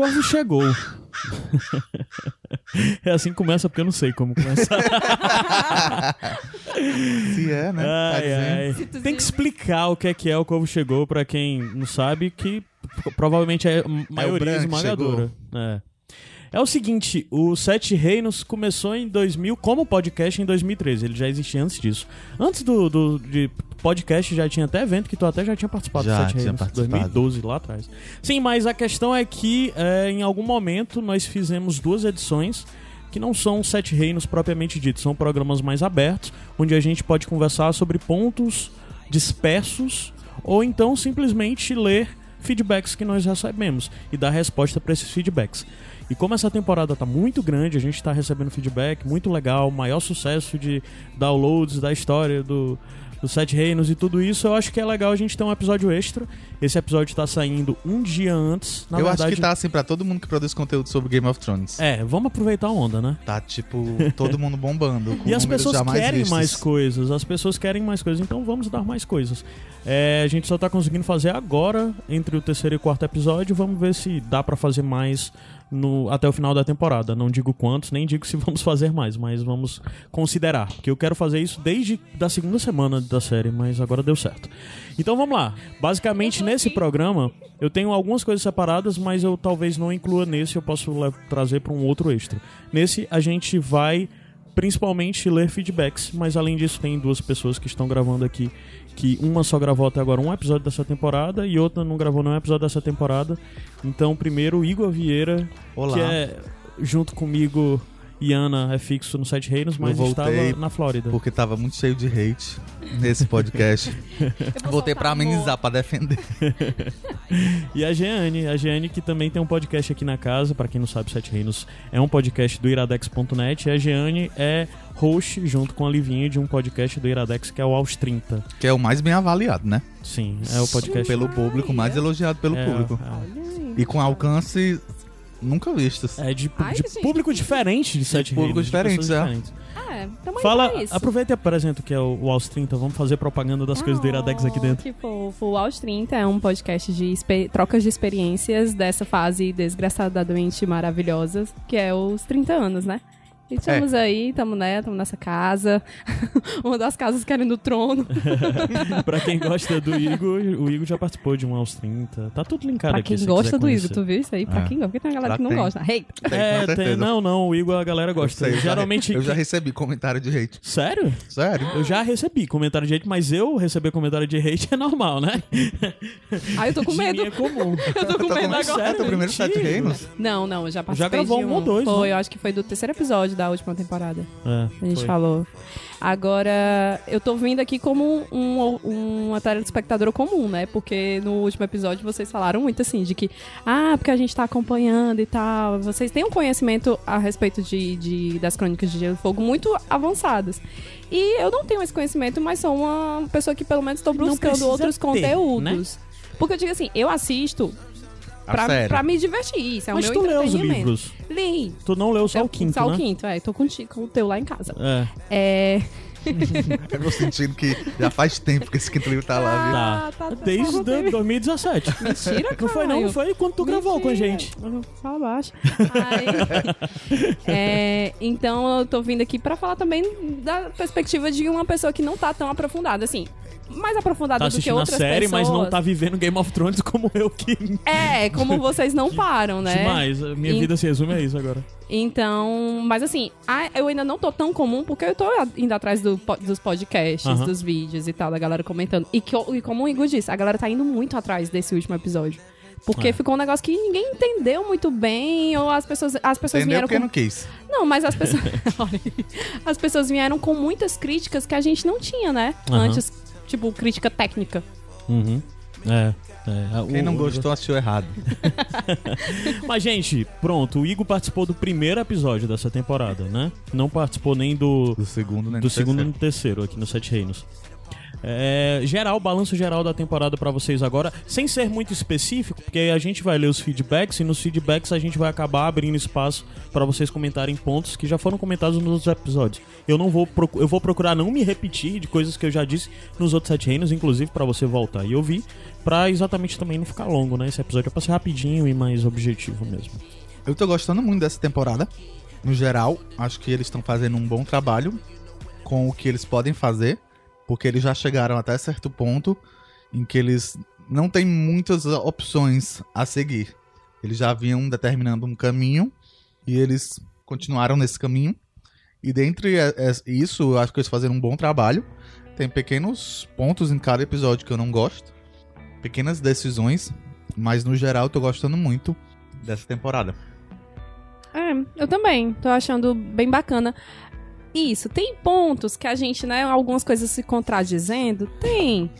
Corvo chegou. é assim que começa, porque eu não sei como começar. Se é, né? Tá Ai, dizendo. ai. Tem que explicar o que é que é o Corvo chegou pra quem não sabe, que provavelmente é a maioria branco que esmagadora. É. É o seguinte, o Sete Reinos começou em 2000 como podcast em 2013. Ele já existia antes disso. Antes do, do de podcast já tinha até evento que tu até já tinha participado Já do Sete Reinos, participado. 2012 lá atrás. Sim, mas a questão é que é, em algum momento nós fizemos duas edições que não são Sete Reinos propriamente dito, são programas mais abertos, onde a gente pode conversar sobre pontos dispersos ou então simplesmente ler feedbacks que nós recebemos e dar resposta para esses feedbacks. E como essa temporada tá muito grande, a gente tá recebendo feedback muito legal, maior sucesso de downloads da história do, do Sete Reinos e tudo isso, eu acho que é legal a gente ter um episódio extra. Esse episódio tá saindo um dia antes. Na Eu verdade, acho que tá assim pra todo mundo que produz conteúdo sobre Game of Thrones. É, vamos aproveitar a onda, né? Tá, tipo, todo mundo bombando. E as pessoas querem vistos. mais coisas, as pessoas querem mais coisas, então vamos dar mais coisas. É, a gente só tá conseguindo fazer agora, entre o terceiro e o quarto episódio, vamos ver se dá pra fazer mais no, até o final da temporada. Não digo quantos, nem digo se vamos fazer mais, mas vamos considerar. Porque eu quero fazer isso desde da segunda semana da série, mas agora deu certo. Então vamos lá. Basicamente, nesse programa, eu tenho algumas coisas separadas, mas eu talvez não inclua nesse, eu posso trazer pra um outro extra. Nesse, a gente vai principalmente ler feedbacks, mas além disso tem duas pessoas que estão gravando aqui, que uma só gravou até agora um episódio dessa temporada e outra não gravou nenhum episódio dessa temporada. Então, primeiro o Igor Vieira, Olá. que é junto comigo e Ana é fixo no Sete Reinos, mas Eu estava na Flórida. Porque tava muito cheio de hate nesse podcast. Voltei pra amenizar, pra defender. E a Jeane, a Jeane que também tem um podcast aqui na casa, pra quem não sabe, Sete Reinos é um podcast do iradex.net e a Jeane é host junto com a Livinha de um podcast do Iradex que é o Aos 30. Que é o mais bem avaliado, né? Sim, é o podcast Pelo público, mais elogiado pelo é, público. é. E com alcance nunca vistos. É de, Ai, de público diferente de Sete público diferentes, pessoas é. diferentes. É, tamo aí Fala, aproveita e apresenta o que é o, Aos 30. Vamos fazer propaganda das coisas do Iradex aqui Oh, dentro. Que fofo. O Aos 30 é um podcast de trocas de experiências dessa fase desgraçadamente maravilhosas, que é os 30 anos, né? E estamos aí, estamos né, estamos nessa casa. Uma das casas querendo o trono. pra quem gosta do Igor, o Igor já participou de um Aos 30. Tá tudo linkado pra aqui. quem se gosta do Igor, tu viu isso aí? Pra É. quem gosta? Porque tem uma galera Pra que não tem. gosta. Hey! Tem, É, tem, não, não, o Igor a galera gosta. Eu sei, já- Geralmente. Eu já recebi comentário de hate. Sério? Sério? Eu já recebi comentário de hate, mas eu receber comentário de hate é normal, né? Ai, eu tô com medo. é comum. Eu tô com Tá medo agora. É teu primeiro sete reinos? Não, não, eu já participei gravou de um ou dois, Foi, né? eu acho que foi do terceiro episódio da última temporada. É, A gente foi. falou. Agora, eu tô vindo aqui como um, um, uma telespectadora comum, né? Porque no último episódio vocês falaram muito assim, de que, ah, porque a gente tá acompanhando e tal. Vocês têm um conhecimento a respeito de, de- das crônicas de Gelo e Fogo muito avançadas. E eu não tenho esse conhecimento, mas sou uma pessoa que pelo menos tô Não buscando outros ter, conteúdos. Porque eu digo assim, eu assisto pra, pra me divertir. Isso é Mas o tu meu leu os livros. Li. Tu não leu só Eu- o quinto, Só né? o quinto, é. Tô contigo, com o teu lá em casa. É. É. Eu tô sentindo que já faz tempo que esse quinto livro tá lá, viu? Tá. tá, tá. Desde Não teve- 2017. Mentira, Não foi não, foi quando tu gravou com a Mentira. gente. Fala baixo. Aí, é, então eu tô vindo aqui pra falar também da perspectiva de uma pessoa que não tá tão aprofundada, assim. Mais aprofundada Tá do que assistindo a outras série, pessoas. mas não tá vivendo Game of Thrones como eu que. É, como vocês não param, né? Demais. A minha E- vida se resume a isso agora. Então, mas assim, a- eu ainda não tô tão comum porque eu tô indo atrás do dos podcasts, Aham. dos vídeos e tal, da galera comentando. E, que, e como o Igor disse, a galera tá indo muito atrás desse último episódio. Porque É. ficou um negócio que ninguém entendeu muito bem, ou as pessoas, as pessoas Entendeu vieram porque com não quis. Não, mas as pessoas. As pessoas vieram com muitas críticas que a gente não tinha, né? Antes, tipo, crítica técnica. Uhum. É. é. Quem O- não gostou achou errado. Mas, gente, pronto, o Igor participou do primeiro episódio dessa temporada, né? Não participou nem do, Do segundo, né? do segundo e do terceiro aqui no Sete Reinos. É, geral, balanço geral da temporada pra vocês agora, sem ser muito específico, porque a gente vai ler os feedbacks e nos feedbacks a gente vai acabar abrindo espaço pra vocês comentarem pontos que já foram comentados nos outros episódios. Eu não vou eu vou procurar não me repetir de coisas que eu já disse nos outros sete reinos, inclusive pra você voltar e ouvir, pra exatamente também não ficar longo, né? Esse episódio é pra ser rapidinho e mais objetivo mesmo. Eu tô gostando muito dessa temporada. No geral, acho que eles estão fazendo um bom trabalho com o que eles podem fazer, porque eles já chegaram até certo ponto em que eles não têm muitas opções a seguir. Eles já vinham determinando um caminho e eles continuaram nesse caminho. E dentre é, é, isso, eu acho que eles fizeram um bom trabalho. Tem pequenos pontos em cada episódio que eu não gosto, pequenas decisões, mas no geral eu tô gostando muito dessa temporada. É, eu também. Tô achando bem bacana. Isso, tem pontos que a gente, né, algumas coisas se contradizendo, tem.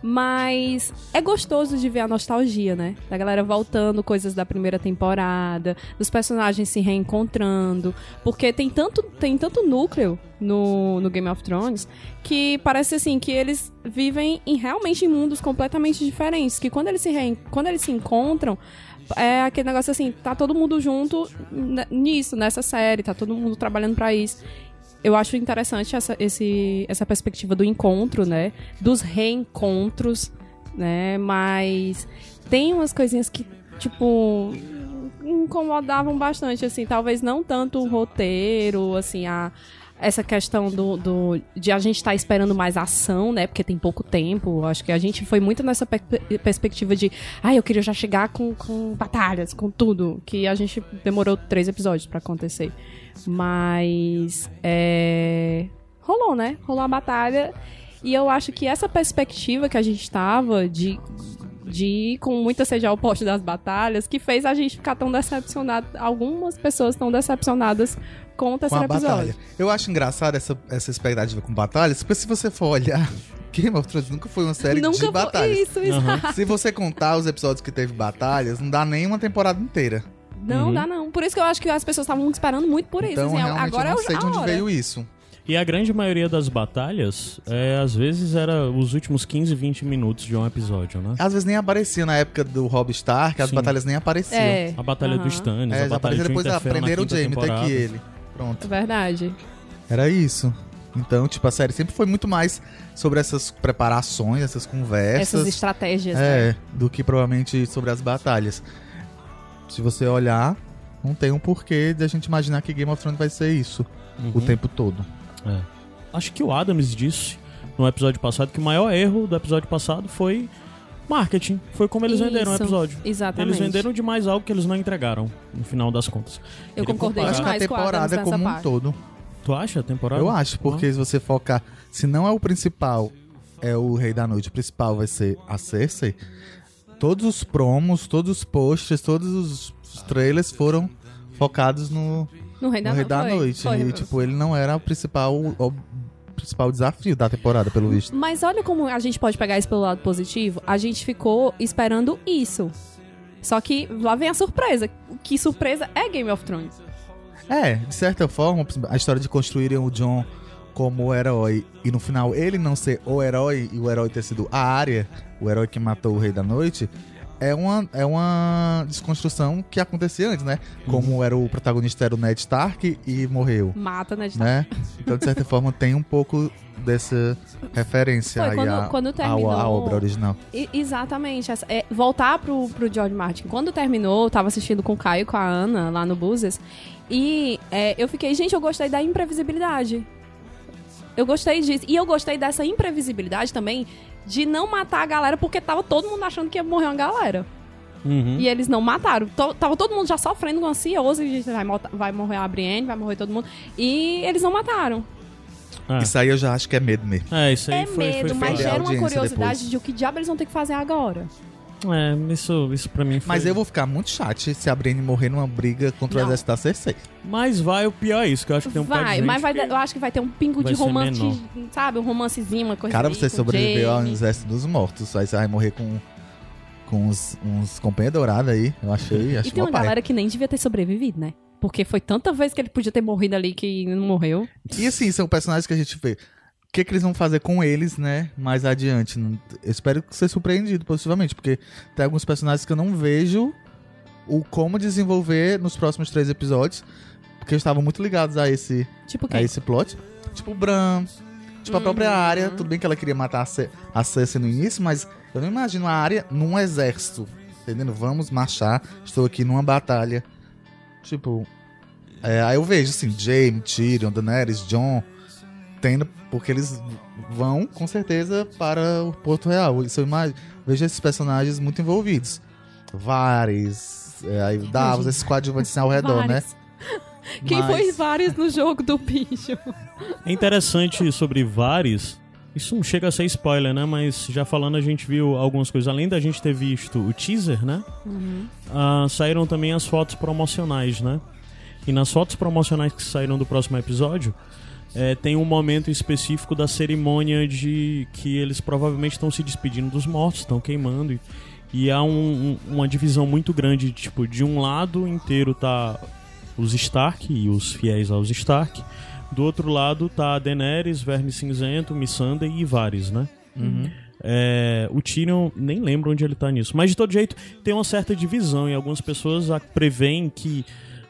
Mas é gostoso de ver a nostalgia, né? Da galera voltando coisas da primeira temporada, dos personagens se reencontrando. Porque tem tanto, tem tanto núcleo no, no Game of Thrones que parece assim que eles vivem em, realmente em mundos completamente diferentes. Que quando eles se, reen- quando eles se encontram, é aquele negócio assim, tá todo mundo junto nisso, nessa série, tá todo mundo trabalhando pra isso. Eu acho interessante essa, esse, essa perspectiva do encontro, né? Dos reencontros, né? Mas tem umas coisinhas que, tipo, incomodavam bastante, assim. Talvez não tanto o roteiro, assim, a, essa questão do, do de a gente estar esperando mais ação, né? Porque tem pouco tempo. Acho que a gente foi muito nessa pe- perspectiva de, ah, eu queria já chegar com, com batalhas, com tudo, que a gente demorou três episódios pra acontecer. Mas é, rolou, né? Rolou a batalha e eu acho que essa perspectiva que a gente tava de de ir com muita sede ao poste das batalhas, que fez a gente ficar tão decepcionado. Algumas pessoas estão decepcionadas com o com terceiro a batalha. episódio. Eu acho engraçado essa, essa expectativa com batalhas, porque se você for olhar, Game of Thrones nunca foi uma série Nunca de foi batalhas. isso, isso. Se você contar os episódios que teve batalhas, não dá nem uma temporada inteira. Não Uhum. dá não. Por isso que eu acho que as pessoas estavam esperando muito por isso. então, assim, realmente, agora eu não é sei de onde hora. veio isso. E a grande maioria das batalhas, é, às vezes, era os últimos 15, 20 minutos de um episódio, né? Às vezes nem aparecia na época do Rob Stark, as Sim. batalhas nem apareciam. É, A batalha aham. do Stannis, É, a batalha de depois, ah, Winterfell na prenderam o Jaime, tá aqui ele. Pronto. É verdade. Era isso. Então, tipo, a série sempre foi muito mais sobre essas preparações, essas conversas. Essas estratégias. né? É, do que provavelmente sobre as batalhas. Se você olhar, não tem um porquê de a gente imaginar que Game of Thrones vai ser isso o Uhum. tempo todo. É. Acho que o Adams disse no episódio passado que o maior erro do episódio passado foi marketing. Foi como eles venderam o Isso, episódio. Exatamente. Eles venderam demais algo que eles não entregaram, no final das contas. Eu Queria concordei Eu comparar. acho que a demais com o Adams temporada nessa como um parte. todo. Tu acha a temporada? Eu acho, porque se você focar. Se não é o principal, é o Rei da Noite, o principal vai ser a Cersei. Todos os promos, todos os posts, todos os trailers foram focados no, No Rei da, no Rei da foi, Noite. foi. E, tipo, ele não era o principal, o principal desafio da temporada, pelo visto. Mas olha como a gente pode pegar isso pelo lado positivo. A gente ficou esperando isso. Só que lá vem a surpresa. Que surpresa é Game of Thrones. É, de certa forma, a história de construírem o John como o herói e no final ele não ser o herói e o herói ter sido a área, o herói que matou o Rei da Noite, é uma, é uma desconstrução que acontecia antes, né? Como era o protagonista era o Ned Stark e morreu, Mata, né? De né? Então, de certa forma, tem um pouco dessa referência Foi, aí quando- à, quando terminou- à obra original. E- exatamente. essa- é, voltar pro, pro George Martin. Quando terminou, eu tava assistindo com o Caio e com a Ana lá no Buses. E é, eu fiquei, gente, eu gostei da imprevisibilidade. Eu gostei disso. E eu gostei dessa imprevisibilidade também de não matar a galera, porque tava todo mundo achando que ia morrer uma galera. Uhum. E eles não mataram. To- tava todo mundo já sofrendo, ansioso, vai, vai morrer a Brienne, vai morrer todo mundo. E eles não mataram. É. Isso aí eu já acho que é medo mesmo. É, isso aí é foi, medo, foi mas perder a gera uma curiosidade depois. de o que diabo eles vão ter que fazer agora. É, isso, isso pra mim foi... Mas eu vou ficar muito chato se a Brienne morrer numa briga contra Não. o exército da Cersei. Mas vai, o pior é isso, que eu acho que tem um vai, mas vai, eu acho que vai ter um pingo vai de romance, menor. sabe? Um romancezinho, uma coisa Cara, você sobreviveu ao exército dos mortos. Aí você vai morrer com, com uns, uns companheiros dourados aí. Eu achei. E achei tem uma pai. galera que nem devia ter sobrevivido, né? Porque foi tanta vez que ele podia ter morrido ali que não morreu. E assim, são personagens que a gente vê. Que, que eles vão fazer com eles, né? Mais adiante. Eu espero ser surpreendido positivamente, porque tem alguns personagens que eu não vejo o como desenvolver nos próximos três episódios, porque estavam muito ligados a esse, Tipo a esse plot. Tipo o Bran, tipo a própria área. Tudo bem que ela queria matar a, Ce a Cersei no início, mas eu não imagino a área num exército. Entendendo? Vamos marchar. Estou aqui numa batalha. Tipo. é, aí eu vejo assim, Jaime, Tyrion, Daenerys, Jon. Tendo. Porque eles vão, com certeza, para o Porto Real. Isso eu imagino. Vejo esses personagens muito envolvidos. Varys. É, aí Davos, esses coadjuvantes assim, ao redor, né? Vários. Quem Mas- foi vários no jogo do bicho? É interessante sobre Vares. Isso não chega a ser spoiler, né? Mas já falando, a gente viu algumas coisas. Além da gente ter visto o teaser, né? Ah, saíram também as fotos promocionais, né? E nas fotos promocionais que saíram do próximo episódio, é, tem um momento específico da cerimônia de que eles provavelmente estão se despedindo dos mortos, estão queimando. E, e há um- um- uma divisão muito grande, tipo, de um lado inteiro tá os Stark e os fiéis aos Stark. Do outro lado tá Daenerys, Verme Cinzento, Missandei e Varys, né? É, o Tyrion, nem lembro onde ele tá nisso. Mas de todo jeito, tem uma certa divisão e algumas pessoas preveem que.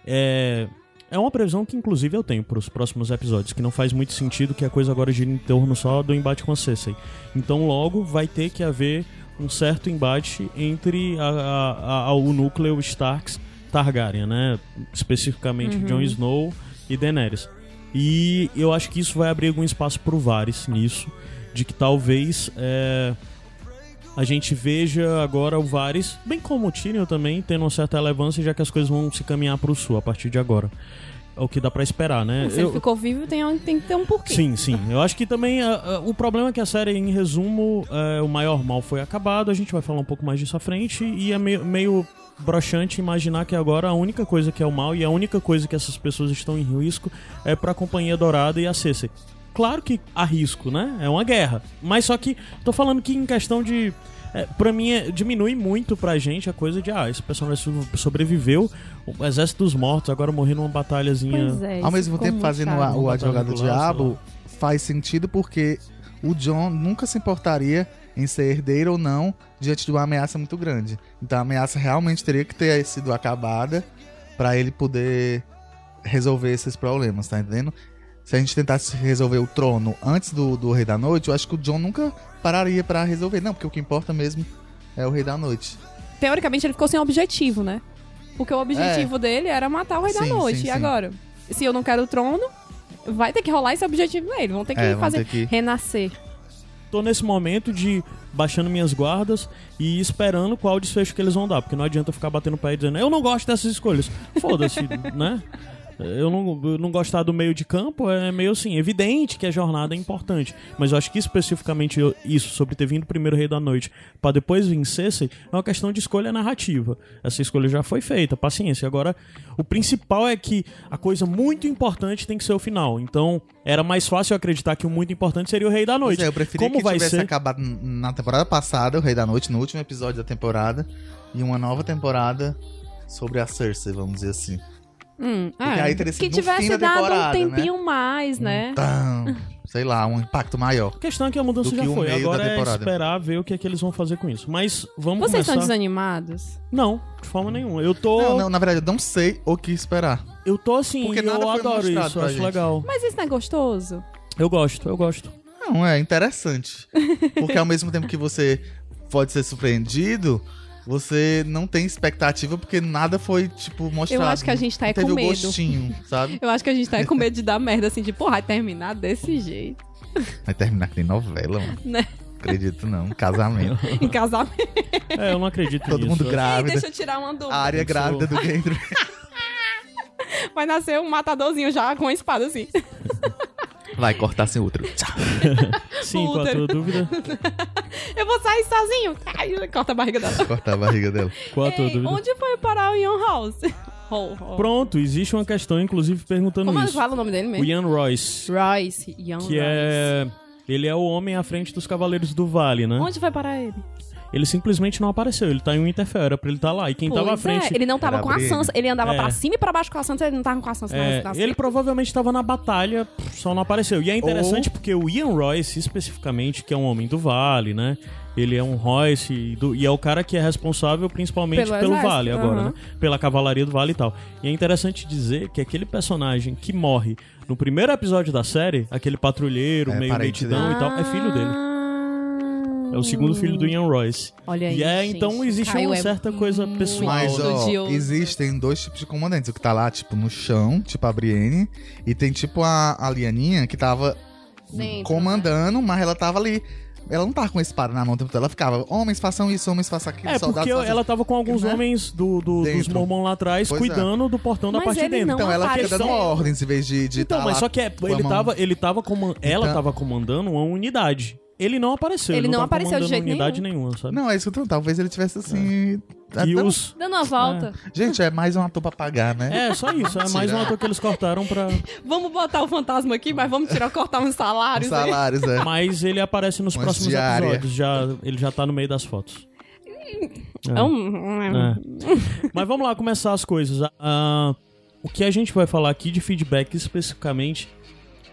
É, é uma previsão que, inclusive, eu tenho para os próximos episódios, que não faz muito sentido que a coisa agora gira em torno só do embate com a Cersei. Então, logo vai ter que haver um certo embate entre a- a- a- o núcleo Starks Targaryen, né? Especificamente Jon Snow e Daenerys. E eu acho que isso vai abrir algum espaço pro Varys nisso, de que talvez é, a gente veja agora o Varys, bem como o Tyrion também, tendo uma certa relevância, já que as coisas vão se caminhar pro sul a partir de agora. É o que dá pra esperar, né? Se Eu- ele ficou vivo, tem, tem que ter um porquê. Sim, sim. Eu acho que também ah, o problema é que a série, em resumo, é, o maior mal foi acabado. A gente vai falar um pouco mais disso à frente. E é meio, meio broxante imaginar que agora a única coisa que é o mal e a única coisa que essas pessoas estão em risco é pra Companhia Dourada e a Cersei. Claro que há risco, né? É uma guerra. Mas só que tô falando que em questão de. É, pra mim, é- diminui muito pra gente a coisa de, ah, esse personagem so- sobreviveu, o exército dos mortos, agora morreu numa batalhazinha. Pois é. Ao mesmo tempo, fazendo a- o advogado do diabo faz sentido porque o John nunca se importaria em ser herdeiro ou não diante de uma ameaça muito grande. Então a ameaça realmente teria que ter sido acabada pra ele poder resolver esses problemas, tá entendendo? Se a gente tentasse resolver o trono antes do, do Rei da Noite, eu acho que o John nunca pararia pra resolver. Não, porque o que importa mesmo é o Rei da Noite. Teoricamente, ele ficou sem objetivo, né? Porque o objetivo dele era matar o Rei da É. Sim, Noite. sim, e sim. agora? Se eu não quero o trono, vai ter que rolar esse objetivo nele. Vão ter que É, fazer ter que- renascer. tô nesse momento de baixando minhas guardas e esperando qual desfecho que eles vão dar, porque não adianta ficar batendo o pé e dizendo, eu não gosto dessas escolhas. Foda-se, né? Eu não, eu não gostar do meio de campo é meio assim, evidente que a jornada é importante. Mas eu acho que especificamente eu- isso, sobre ter vindo primeiro Rei da Noite pra depois vencer, é uma questão de escolha narrativa. Essa escolha já foi feita, paciência. Agora, o principal é que a coisa muito importante tem que ser o final. Então, era mais fácil eu acreditar que o muito importante seria o Rei da Noite. É, eu preferia Como que vai tivesse ser? acabado na temporada passada, o Rei da Noite, no último episódio da temporada, e uma nova temporada sobre a Cersei, vamos dizer assim. Hum, é. aí teria que sido no tivesse dado um temporada, tempinho mais, né? Então, sei lá, um impacto maior. A questão é que a mudança já que o foi. meio Agora da é temporada. esperar ver o que é que eles vão fazer com isso. Mas vamos Vocês estão começar. desanimados? Não, de forma nenhuma. Eu tô. Não, não, na verdade, eu não sei o que esperar. Eu tô assim, Porque eu nada foi adoro isso, eu acho gente. legal. Mas isso não é gostoso? Eu gosto, eu gosto. Não, é interessante. Porque ao mesmo tempo que você pode ser surpreendido, você não tem expectativa porque nada foi, tipo, mostrado. Eu acho que a gente tá é teve com o medo. gostinho, sabe? Eu acho que a gente tá com medo de dar merda, assim, de, porra, vai terminar desse jeito, Vai terminar que nem novela, mano. né? Acredito não. Casamento. Em casamento. É, eu não acredito Todo nisso. mundo Ei, grávida. deixa eu tirar uma dúvida. A área grávida do Gendry. Vai nascer um matadorzinho já com a espada, assim. Vai cortar sem outro. Tchau. Sim, qual a tua dúvida? Eu vou sair sozinho. Ai, corta a barriga dela. Cortar a barriga dela. Qual a tua Ei, dúvida? onde foi parar o Ian House? Ho, ho. Pronto, existe uma questão, inclusive, perguntando Como isso. fala o nome dele O mesmo? Ian Royce, Royce. Ian que Royce. é. Ele é o homem à frente dos Cavaleiros do Vale, né? Onde vai parar ele? Ele simplesmente não apareceu. Ele tá em Winterfell, era pra ele estar lá. E quem tava à Pois frente. é, ele não tava Era com a. Sansa. Ele andava É. pra cima e pra baixo com a Sansa, ele não tava com a Sansa É, nas, nas ele provavelmente estava na batalha, só não apareceu. E é interessante porque o Ian Royce, especificamente, que é um homem do Vale, né? Ele é um Royce do- e é o cara que é responsável principalmente Pelo pelo, exército, Vale agora, aham. né? Pela cavalaria do Vale e tal. E é interessante dizer que aquele personagem que morre no primeiro episódio da série, aquele patrulheiro, É meio metidão Ah. e tal, é filho dele. É o segundo filho do Ian Royce. Olha aí, E é, gente, então existe Caio uma é certa coisa pessoal. Mas, Uau. ó, existem dois tipos de comandantes. O que tá lá, tipo, no chão, tipo a Brienne. E tem, tipo, a, a Lianinha, que tava Dentro, comandando, mas ela tava ali. Ela não tava com a espada na mão o tempo todo. Ela ficava, homens façam isso, homens façam aquilo, É, soldados porque façam ela tava com alguns Né? homens do, do- dos mormons lá atrás, Pois é. cuidando do portão da Mas parte de dentro. Então ela fica dando ordens em vez de. de Então, tá mas lá só que é, ele tava, ele tava ela Então- tava comandando uma unidade. Ele não apareceu. Ele não tava apareceu de jeito unidade nenhuma, sabe? Não, é isso que eu tô. Talvez ele tivesse assim. E Então, os... Dando uma volta. Gente, é mais um ator pra pagar, né? É, só isso. É mais um ator que eles cortaram pra... Vamos botar o fantasma aqui, mas vamos tirar, cortar uns Os salários. né? salários, é. Mas ele aparece nos Umas próximos diária. episódios. Já, ele já tá no meio das fotos. É um- É. Mas vamos lá começar as coisas. Ah, o que a gente vai falar aqui de feedback especificamente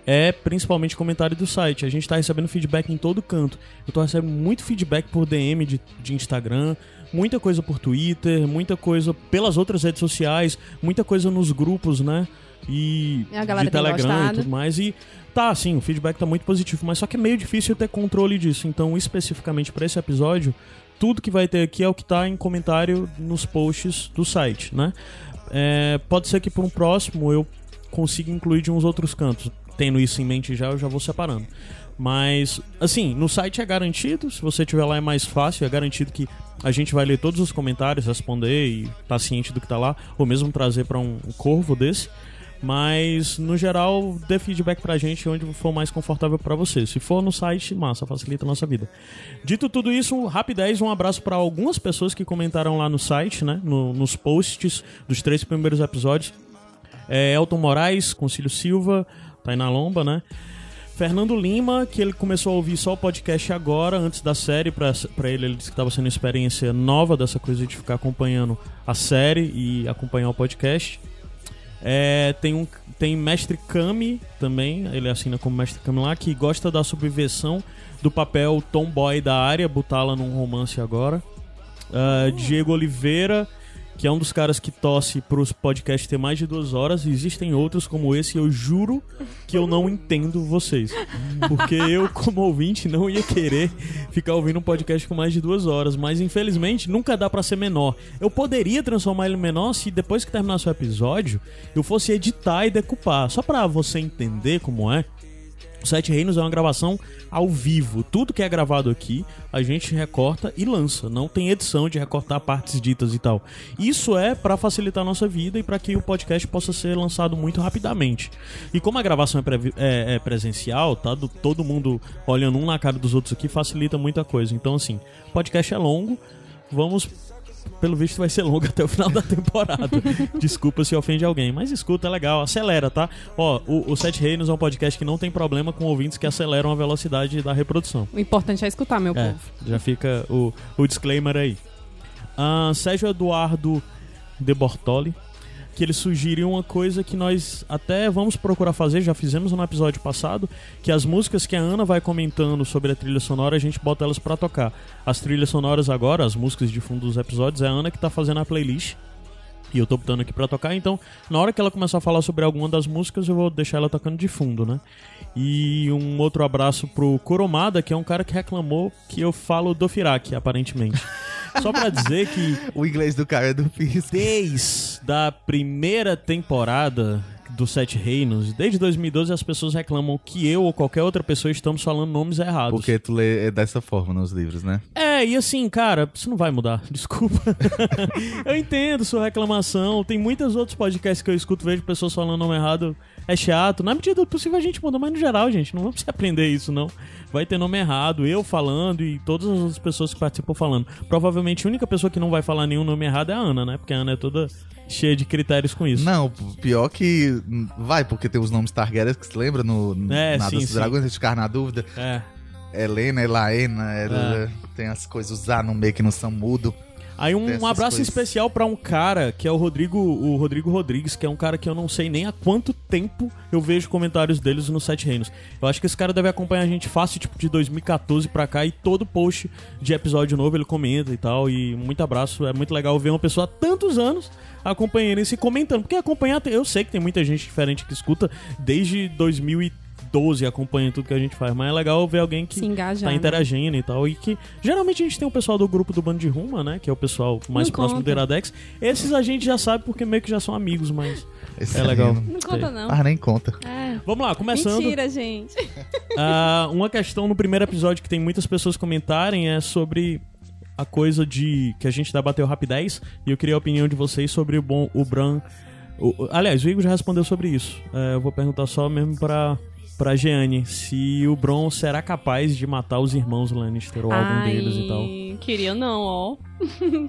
é principalmente comentário do site. A gente tá recebendo feedback em todo canto. Eu tô recebendo muito feedback por DM de, de Instagram, muita coisa por Twitter, muita coisa pelas outras redes sociais, muita coisa nos grupos, né? E a galera de Telegram e tudo mais. E tá, sim, o feedback tá muito positivo, mas só que é meio difícil ter controle disso. Então, especificamente para esse episódio, tudo que vai ter aqui é o que tá em comentário nos posts do site, né? É, pode ser que para um próximo eu consiga incluir de uns outros cantos. Tendo isso em mente já, eu já vou separando. Mas, assim, no site é garantido, se você tiver lá é mais fácil, é garantido que a gente vai ler todos os comentários, responder e tá ciente do que tá lá, ou mesmo trazer para um, corvo desse. Mas, no geral, dê feedback pra gente onde for mais confortável pra você. Se for no site, massa, facilita a nossa vida. Dito tudo isso, um rapidez, um abraço pra algumas pessoas que comentaram lá no site, né? no- nos posts dos três primeiros episódios. É, Elton Moraes, Concílio Silva, Tainá Lomba, né? Fernando Lima, que ele começou a ouvir só o podcast agora, antes da série, pra ele ele disse que estava sendo uma experiência nova dessa coisa de ficar acompanhando a série e acompanhar o podcast. É, tem um tem Mestre Kami também, ele assina como Mestre Kami lá, que gosta da subversão do papel tomboy da área, botá-la num romance agora. Ah, Diego Oliveira, que é um dos caras que tosse pros podcasts ter mais de duas horas. Existem outros como esse, eu juro que eu não entendo vocês. Porque eu, como ouvinte, não ia querer ficar ouvindo um podcast com mais de duas horas. Mas infelizmente nunca dá pra ser menor. Eu poderia transformar ele em menor se depois que terminasse o episódio eu fosse editar e decupar. Só pra você entender como é. Sete Reinos é uma gravação ao vivo. Tudo que é gravado aqui, a gente recorta e lança. Não tem edição de recortar partes ditas e tal. Isso é para facilitar a nossa vida e para que o podcast possa ser lançado muito rapidamente. E como a gravação é, é- é presencial, tá? Do- todo mundo olhando um na cara dos outros aqui, facilita muita coisa. Então, assim, podcast é longo. Vamos pelo visto vai ser longo até o final da temporada. Desculpa se ofende alguém, mas escuta, é legal, acelera, tá? Ó, o, o Sete Reinos é um podcast que não tem problema com ouvintes que aceleram a velocidade da reprodução. O importante é escutar, meu É, povo. já fica o, o disclaimer aí. Ah, Sérgio Eduardo De Bortoli, que ele sugeriu uma coisa que nós até vamos procurar fazer, já fizemos no episódio passado, que as músicas que a Ana vai comentando sobre a trilha sonora, a gente bota elas pra tocar. As trilhas sonoras agora, as músicas de fundo dos episódios, é a Ana que tá fazendo a playlist. E eu tô botando aqui pra tocar, então na hora que ela começar a falar sobre alguma das músicas, eu vou deixar ela tocando de fundo, né? E um outro abraço pro Coromada, que é um cara que reclamou que eu falo do Firak, aparentemente. Só pra dizer que O inglês do cara é do Fisk. desde a primeira temporada do Sete Reinos, desde 2012 as pessoas reclamam que eu ou qualquer outra pessoa estamos falando nomes errados. Porque tu lê dessa forma nos livros, né? É, e assim, cara, isso não vai mudar, desculpa. eu entendo sua reclamação. Tem muitos outros podcasts que eu escuto, vejo pessoas falando nome errado. É chato. Na medida do possível a gente muda, mas no geral, gente, não vamos se aprender isso, não. Vai ter nome errado, eu falando e todas as outras pessoas que participam falando. Provavelmente a única pessoa que não vai falar nenhum nome errado é a Ana, né? Porque a Ana é toda cheia de critérios com isso. Não, pior que. Vai, porque tem os nomes Targaryen que se lembra no, É, na sim, dos sim. Dragões, a gente ficar na dúvida. É. Helena, Elaena, ela tem as coisas A no meio que não são mudo. Aí um, abraço coisas. especial pra um cara que é o Rodrigo, o Rodrigo Rodrigues, que é um cara que eu não sei nem há quanto tempo eu vejo comentários deles no Sete Reinos. Eu acho que esse cara deve acompanhar a gente fácil, tipo, de 2014 pra cá, e todo post de episódio novo ele comenta e tal. E muito abraço, é muito legal ver uma pessoa há tantos anos acompanhando e comentando. Porque acompanhar, eu sei que tem muita gente diferente que escuta desde 2012 acompanha tudo que a gente faz, mas é legal ver alguém que Se engajar. tá né? interagindo e tal. E que geralmente a gente tem o pessoal do grupo do Bando de Ruma, né? Que é o pessoal mais Não próximo conta. do Iradex. Esses a gente já sabe porque meio que já são amigos, mas Esse é legal. aí Não conta, não. Ah, nem conta. É. Vamos lá, começando. Mentira, gente. Ah, uma questão no primeiro episódio que tem muitas pessoas comentarem é sobre a coisa de que a gente debateu rapidez e eu queria a opinião de vocês sobre o bom o Bran. o- aliás, o Igor já respondeu sobre isso. É, eu vou perguntar só mesmo pra para Jeanne se o Bron será capaz de matar os irmãos Lannister ou algum Ai, deles e tal. Queria não, ó.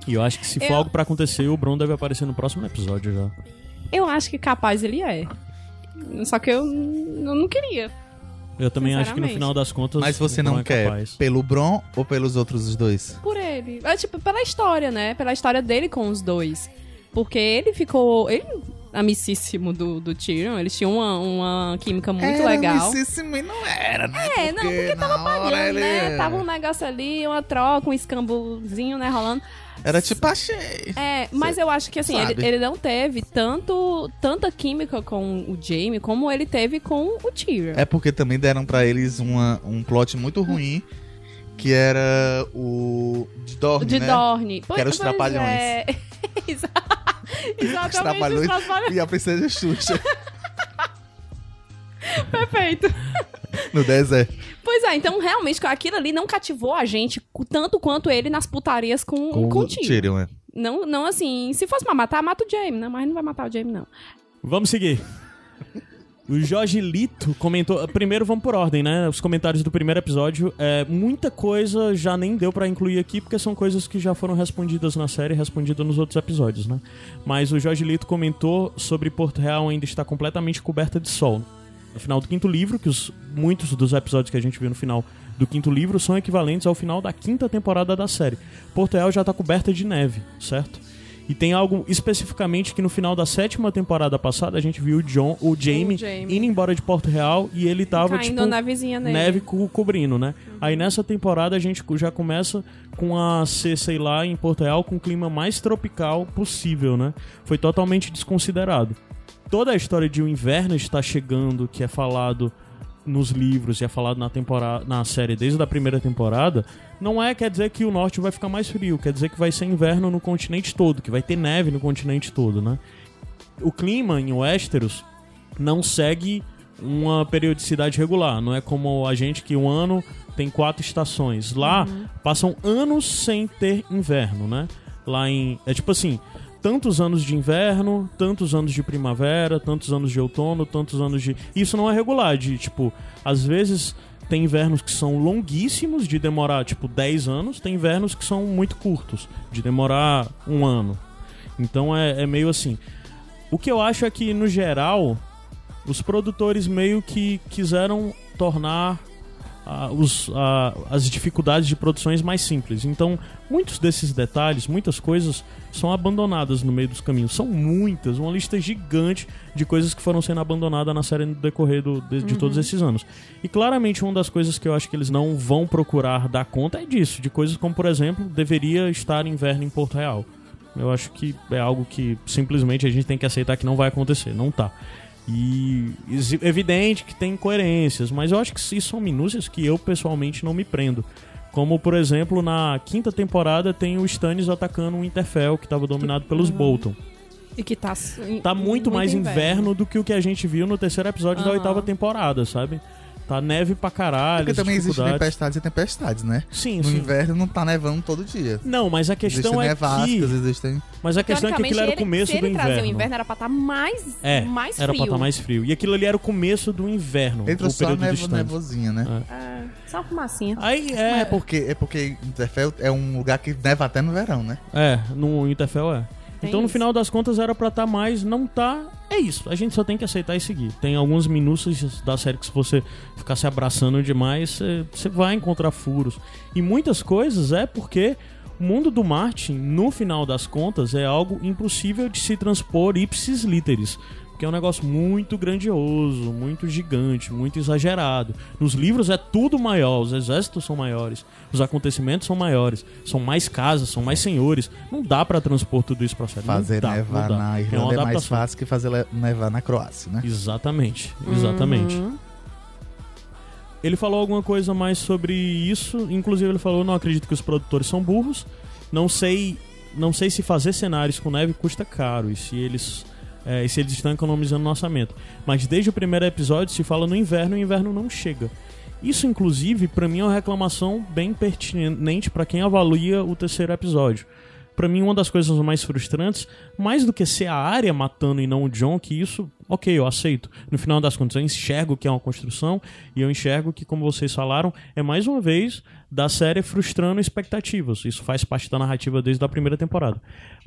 E eu acho que se for Eu- algo pra acontecer, o Bron deve aparecer no próximo episódio já. Eu acho que capaz ele é. Só que eu, eu não queria. Eu também acho que no final das contas. Mas você não é quer capaz. pelo Bron ou pelos outros dois? Por ele. É tipo, pela história, né? Pela história dele com os dois. Porque ele ficou. Ele, amicíssimo do, do Tyrion. Eles tinham uma, uma química muito era legal. amicíssimo e não era, né? É, não, porque tava pagando, ele- né? Tava um negócio ali, uma troca, um escambozinho, né, rolando. Era tipo achei. É, mas eu acho que assim, ele, ele não teve tanto, tanta química com o Jaime como ele teve com o Tyrion. É porque também deram pra eles uma, um plot muito ruim, que era o de Dorne, de né? Dorne. Pois- era os pois Trapalhões. é. Exa- Os Exatamente, Trapalhões e a Princesa Xuxa Perfeito. no deserto. Pois é, então realmente aquilo ali não cativou a gente tanto quanto ele nas putarias com, com, o Tyrion. Tyrion, é. Não, não assim, se fosse pra matar, mata o Jaime, né? Mas não vai matar o Jaime, não. Vamos seguir. O Jorge Lito comentou. Primeiro vamos por ordem, né? Os comentários do primeiro episódio. É, muita coisa já nem deu pra incluir aqui, porque são coisas que já foram respondidas na série respondidas nos outros episódios, né? Mas o Jorge Lito comentou sobre Porto Real ainda estar completamente coberta de sol. No final do quinto livro, que os, muitos dos episódios que a gente viu no final do quinto livro são equivalentes ao final da quinta temporada da série. Porto Real já tá coberta de neve, certo? E tem algo especificamente que no final da sétima temporada passada a gente viu o John, o Jamie, O Jaime. indo embora de Porto Real e ele tava Caindo tipo nele. neve co- cobrindo, né? Aí nessa temporada a gente já começa com a ser, sei lá, em Porto Real com o clima mais tropical possível, né? Foi totalmente desconsiderado. Toda a história de o inverno está chegando, que é falado nos livros e é falado na temporada, na série desde a primeira temporada, não é quer dizer que o norte vai ficar mais frio, quer dizer que vai ser inverno no continente todo, que vai ter neve no continente todo, né? O clima em Westeros não segue uma periodicidade regular, não é como a gente que um ano tem quatro estações. Lá passam anos sem ter inverno, né? Lá em é tipo assim, tantos anos de inverno, tantos anos de primavera, tantos anos de outono, tantos anos de. Isso não é regular, de tipo, às vezes tem invernos que são longuíssimos, de demorar tipo 10 anos, tem invernos que são muito curtos, de demorar um ano. Então é, é meio assim. O que eu acho é que, no geral, os produtores meio que quiseram tornar ah, os, ah, as dificuldades de produções mais simples. Então, muitos desses detalhes, muitas coisas são abandonadas no meio dos caminhos. São muitas, uma lista gigante de coisas que foram sendo abandonadas na série no decorrer do- de, de todos esses anos. E claramente, uma das coisas que eu acho que eles não vão procurar dar conta é disso, de coisas como, por exemplo, deveria estar inverno em Porto Real. Eu acho que é algo que simplesmente a gente tem que aceitar que não vai acontecer, não tá. E evidente que tem incoerências, mas eu acho que isso são minúcias que eu pessoalmente não me prendo. Como, por exemplo, na quinta temporada tem o Stannis atacando o Winterfell, que estava dominado pelos Bolton. E que tá. Tá muito, mais inverno. do que o que a gente viu no terceiro episódio da Aham. oitava temporada, sabe? Tá neve pra caralho. Porque também existem tempestades e tempestades, né? Sim, No sim. inverno não tá nevando todo dia. Não, mas a questão existem é nevascas, que... existem... Mas a questão é que aquilo era o começo se do ele trazer inverno. o inverno era pra estar mais, É, mais era frio. pra estar mais frio. E aquilo ali era o começo do inverno, Entra o só a período nevo, nevozinha, né? É, só uma fumacinha. Aí é, é porque, é porque Interfell é um lugar que neva até no verão, né? é, no Winterfell é. Tem então no final das contas era pra estar mais, não tá é isso, a gente só tem que aceitar e seguir. Tem alguns minúcias da série que se você ficar se abraçando demais, você- vai encontrar furos. E muitas coisas é porque o mundo do Martin, no final das contas, é algo impossível de se transpor ipsis literis. Porque é um negócio muito grandioso, muito gigante, muito exagerado. Nos livros é tudo maior, os exércitos são maiores, os acontecimentos são maiores, são mais casas, são mais senhores. Não dá pra transpor tudo isso pra série. Fazer dá, nevar na É Irlanda uma é, mais fácil que fazer nevar na Croácia, né? Exatamente, exatamente. Uhum. Ele falou alguma coisa mais sobre isso, inclusive ele falou, não acredito que os produtores são burros. Não sei, não sei se fazer cenários com neve custa caro e se eles é, e se eles estão economizando no orçamento. Mas desde o primeiro episódio se fala no inverno e o inverno não chega. Isso, inclusive, pra mim é uma reclamação bem pertinente pra quem avalia o terceiro episódio. Pra mim, uma das coisas mais frustrantes, mais do que ser a área matando e não o John, que isso, ok, eu aceito. No final das contas, eu enxergo que é uma construção e eu enxergo que, como vocês falaram, é mais uma vez da série frustrando expectativas. Isso faz parte da narrativa desde a primeira temporada.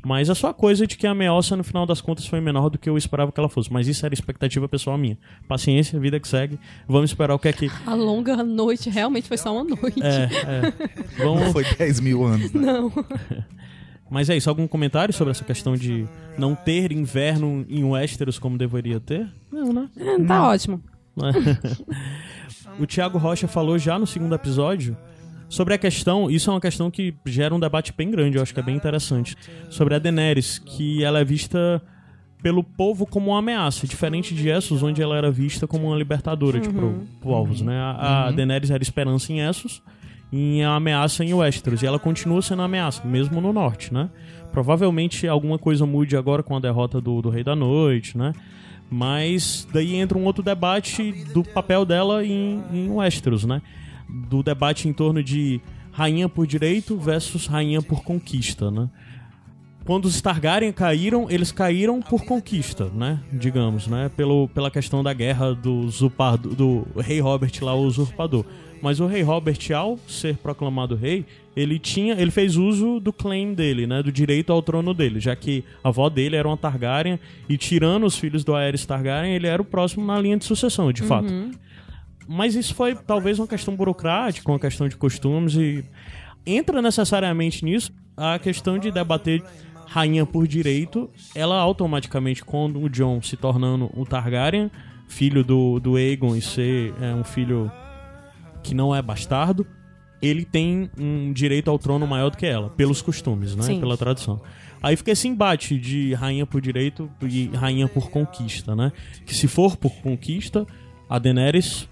Mas é só a coisa de que a ameaça, no final das contas, foi menor do que eu esperava que ela fosse. Mas isso era expectativa pessoal minha. Paciência, vida que segue. Vamos esperar o que é que. A longa noite realmente foi só uma noite. É, é. Vamos, Não foi 10 mil anos, né? Não. Mas é isso, algum comentário sobre essa questão de não ter inverno em Westeros como deveria ter? Não, né? É, tá ótimo. o Thiago Rocha falou já no segundo episódio sobre a questão, isso é uma questão que gera um debate bem grande, eu acho que é bem interessante, sobre a Daenerys, que ela é vista pelo povo como uma ameaça, diferente de Essos, onde ela era vista como uma libertadora de pro- povos, né? A, a Daenerys era esperança em Essos e a ameaça em Westeros, e ela continua sendo uma ameaça, mesmo no norte, né? Provavelmente alguma coisa mude agora com a derrota do, do Rei da Noite, né? Mas daí entra um outro debate do papel dela em, em Westeros, né? Do debate em torno de rainha por direito versus rainha por conquista, né? Quando os Targaryen caíram, eles caíram por conquista, né? Digamos, né? Pelo, pela questão da guerra do, usurpar, do, rei Robert lá, o usurpador. Mas o rei Robert, ao ser proclamado rei, ele tinha, ele fez uso do claim dele, né? Do direito ao trono dele, já que a avó dele era uma Targaryen e tirando os filhos do Aerys Targaryen, ele era o próximo na linha de sucessão, de fato. Mas isso foi talvez uma questão burocrática, uma questão de costumes e entra necessariamente nisso a questão de debater rainha por direito, ela automaticamente quando o John se tornando o Targaryen, filho do, do Aegon e ser é, um filho que não é bastardo, ele tem um direito ao trono maior do que ela, pelos costumes, né? Sim. Pela tradição. Aí fica esse embate de rainha por direito e rainha por conquista, né? Que se for por conquista, a Daenerys,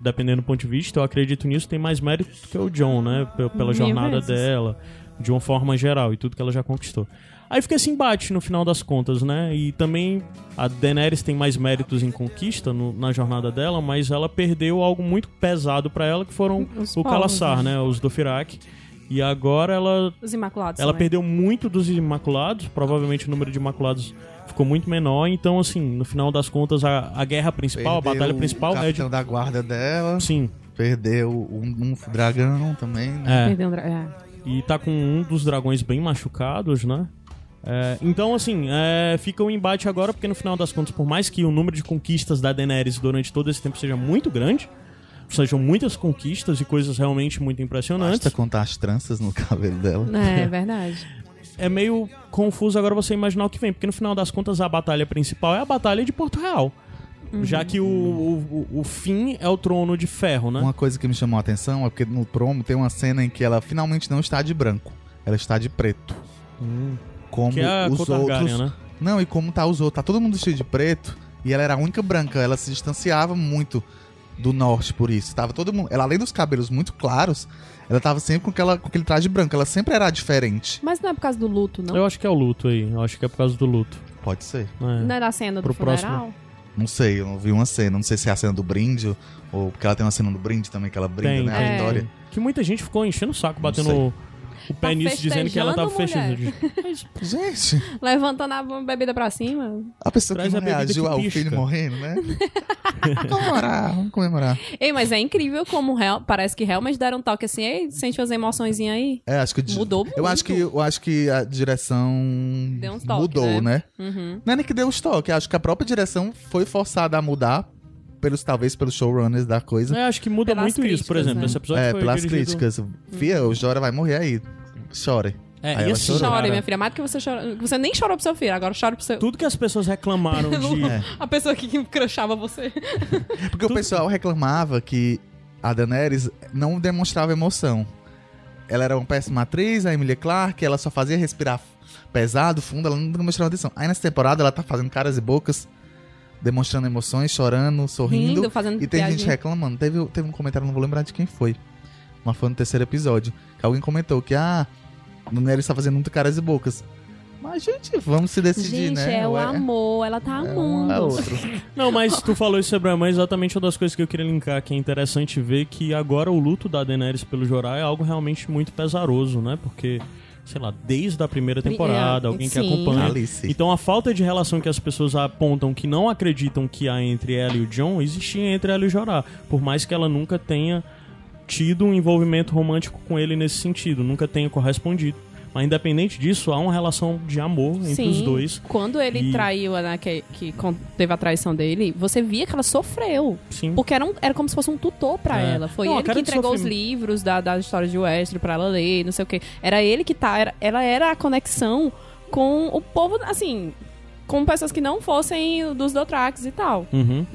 dependendo do ponto de vista, eu acredito nisso, tem mais mérito do que o John, né? Pela jornada dela, de uma forma geral e tudo que ela já conquistou. Aí fica esse embate no final das contas, né? E também a Daenerys tem mais méritos em conquista no- na jornada dela, mas ela perdeu algo muito pesado pra ela, que foram Os o né? né? Os Dothraki. E agora ela Os Imaculados. ela também. perdeu muito dos Imaculados, provavelmente o número de Imaculados ficou muito menor, então assim, no final das contas, a, a guerra principal, a Perdeu batalha principal o é de. da guarda dela, Sim, perdeu um, um dragão também, né? é. Perdeu um dra- é. E tá com um dos dragões bem machucados, né? É, então, assim, é, fica o embate agora, porque no final das contas, por mais que o número de conquistas da Daenerys durante todo esse tempo seja muito grande, sejam muitas conquistas e coisas realmente muito impressionantes, Basta contar as tranças no cabelo dela. É, verdade. É meio confuso agora você imaginar o que vem, porque no final das contas a batalha principal é a batalha de Porto Real. Já que o, o, o- fim é o trono de ferro, né? Uma coisa que me chamou a atenção é porque no promo tem uma cena em que ela finalmente não está de branco. Ela está de preto. Hum, Como que é a os outros. né? Não, e como tá os outros. Tá todo mundo vestido de preto e ela era a única branca. Ela se distanciava muito do norte por isso. Tava todo mundo. Ela, além dos cabelos muito claros, ela tava sempre com, aquela, com aquele traje branco. Ela sempre era diferente. Mas não é por causa do luto, não? Eu acho que é o luto aí. Eu acho que é por causa do luto. Pode ser. É. Não é da cena do Pro funeral? Não sei, eu não vi uma cena. Não sei se é a cena do brinde ou, porque ela tem uma cena do brinde também que ela brinda, Tem, né? A Vitória. Que muita gente ficou enchendo o saco, batendo. sei. O pé nisso dizendo que ela tava festejando. Gente, Levantando a bebida pra cima. a pessoa Traz que não reagiu ao filho morrendo, né? comemorar, vamos comemorar. Ei, mas é incrível como real- parece que realmente deram um toque assim, ei, sente as emoçõezinhas aí. É, acho que Mudou Eu muito. acho que eu acho que a direção Deu uns toques, mudou, né? né? Uhum. Não é nem que deu os toques, acho que a própria direção foi forçada a mudar pelos talvez pelos showrunners da coisa. É, acho que muda Pelas muito isso, por exemplo. né? Esse episódio É, foi pelas dirigido... críticas. Fia, o Jora vai morrer aí. Chore. É, Aí e assim, chorou. Chora, cara, minha filha. Mais do que você chora. Você nem chorou pro seu filho, agora chora pro seu. Tudo que as pessoas reclamaram de... É. A pessoa que crushava você. Porque o pessoal reclamava que a Daenerys não demonstrava emoção. Ela era uma péssima atriz, a Emilia Clarke, ela só fazia respirar pesado, fundo, ela não demonstrava atenção. Aí nessa temporada ela tá fazendo caras e bocas, demonstrando emoções, chorando, sorrindo. Rindo, fazendo E tem gente piadinha. reclamando. Teve, teve um comentário, não vou lembrar de quem foi. Mas foi no terceiro episódio. Que alguém comentou que, ah, a Daenerys tá fazendo muito caras e bocas. Mas, gente, vamos se decidir, Gente, né? é o Ué, amor, ela tá é um amando. é outro. Não, mas tu falou isso sobre a mãe, exatamente uma das coisas que eu queria linkar, que é interessante ver que agora o luto da Daenerys pelo Jorah é algo realmente muito pesaroso, né? Porque, sei lá, desde a primeira temporada, alguém que Sim. acompanha. Alice. Então a falta de relação que as pessoas apontam que não acreditam que há entre ela e o John, existia entre ela e o Jorah. Por mais que ela nunca tenha tido um envolvimento romântico com ele nesse sentido, nunca tenha correspondido. Mas independente disso, há uma relação de amor entre Sim. os dois. Quando ele E- traiu a que, que teve a traição dele, você via que ela sofreu. Sim. Porque era, um- era como se fosse um tutor pra É. ela. Foi Não, ele que entregou os livros da, da história de Westeros pra ela ler, não sei o quê. Era ele que tá. Era, ela era a conexão com o povo, assim. Com pessoas que não fossem dos Dothrax e tal. Uhum.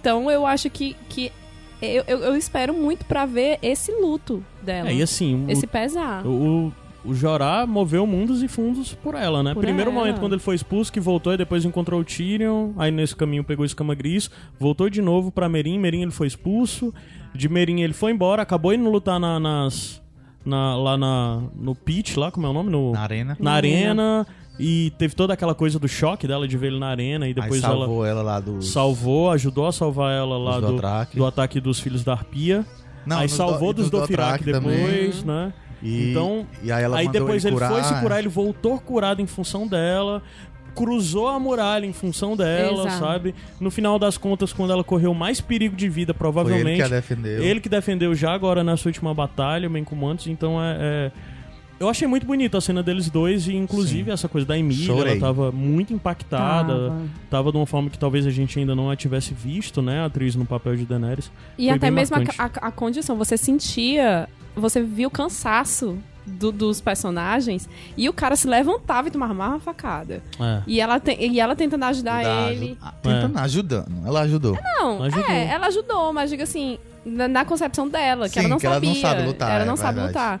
Então eu acho que. que eu, eu, eu espero muito pra ver esse luto dela. É, e assim, o- esse pesar. O, o Jorah moveu mundos e fundos por ela, né? Por Primeiro ela. momento quando ele foi expulso, que voltou e depois encontrou o Tyrion. Aí nesse caminho pegou o escama gris, voltou de novo pra Merim. Merim ele foi expulso. De Merim ele foi embora, acabou indo lutar na- nas. na- lá na, no pitch, lá, como é o nome? No, Na arena. na arena. E teve toda aquela coisa do choque dela de ver ele na arena. E depois Aí ela salvou ela, lá do. salvou, ajudou a salvar ela lá do, do ataque dos filhos da Arpia. Não, aí salvou do- dos Dothraki Dothraki depois, também. né? E, Então, e aí, ela Aí depois ele, ele, foi se curar, ele voltou curado em função dela, cruzou a muralha em função dela, Exato. sabe? No final das contas, quando ela correu mais perigo de vida, Foi ele provavelmente. que a defendeu. ele que defendeu já agora nessa última batalha, bem como antes, então é. é- Eu achei muito bonita a cena deles dois, e inclusive Sim. essa coisa da Emília, Chorei. ela tava muito impactada, Tava. tava de uma forma que talvez a gente ainda não a tivesse visto, né, a atriz no papel de Daenerys. E Foi até mesmo a, a- a condição, você sentia, você via o cansaço do- dos personagens e o cara se levantava e tomava uma facada. É. E ela, te- e ela tentando ajudar ele. ah, Tentando, ajudando. Ela ajudou. Não, Ajudou. é, ela ajudou, mas diga assim, na, na concepção dela, que Sim, ela não que ela sabia. não sabe lutar, Ela é não sabe verdade. lutar.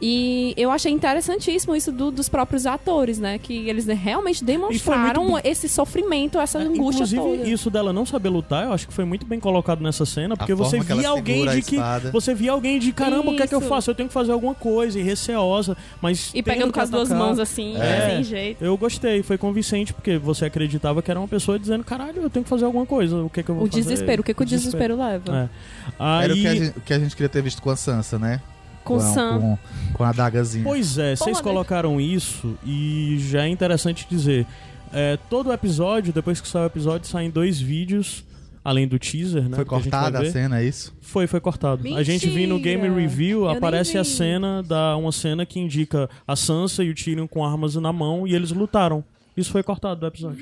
E eu achei interessantíssimo isso do- dos próprios atores, né? Que eles realmente demonstraram muito esse sofrimento, essa angústia Inclusive, toda. isso dela não saber lutar, eu acho que foi muito bem colocado nessa cena, porque você via alguém de que. Você via alguém de caramba, o que é que eu faço? Eu tenho que fazer alguma coisa, e receosa, mas. E pegando com as duas mãos assim, É. sem jeito. Eu gostei, foi convincente, porque você acreditava que era uma pessoa dizendo, caralho, eu tenho que fazer alguma coisa, o que é que eu vou O fazer? desespero, o que, que o desespero, leva? É. Aí, Era o que a, gente, o que a gente queria ter visto com a Sansa, né? Com o a- Sam. Com, com a adagazinha. Pois é, vocês Porra, colocaram isso e já é interessante dizer. é, todo episódio, depois que sai o episódio, saem dois vídeos, além do teaser, né? Foi a vai cortada a ver. cena, é isso? Foi, foi cortado. A gente viu no Game Mentira! Review, Eu aparece a cena, da, uma cena que indica a Sansa e o Tyrion com armas na mão e eles lutaram. Isso foi cortado do episódio.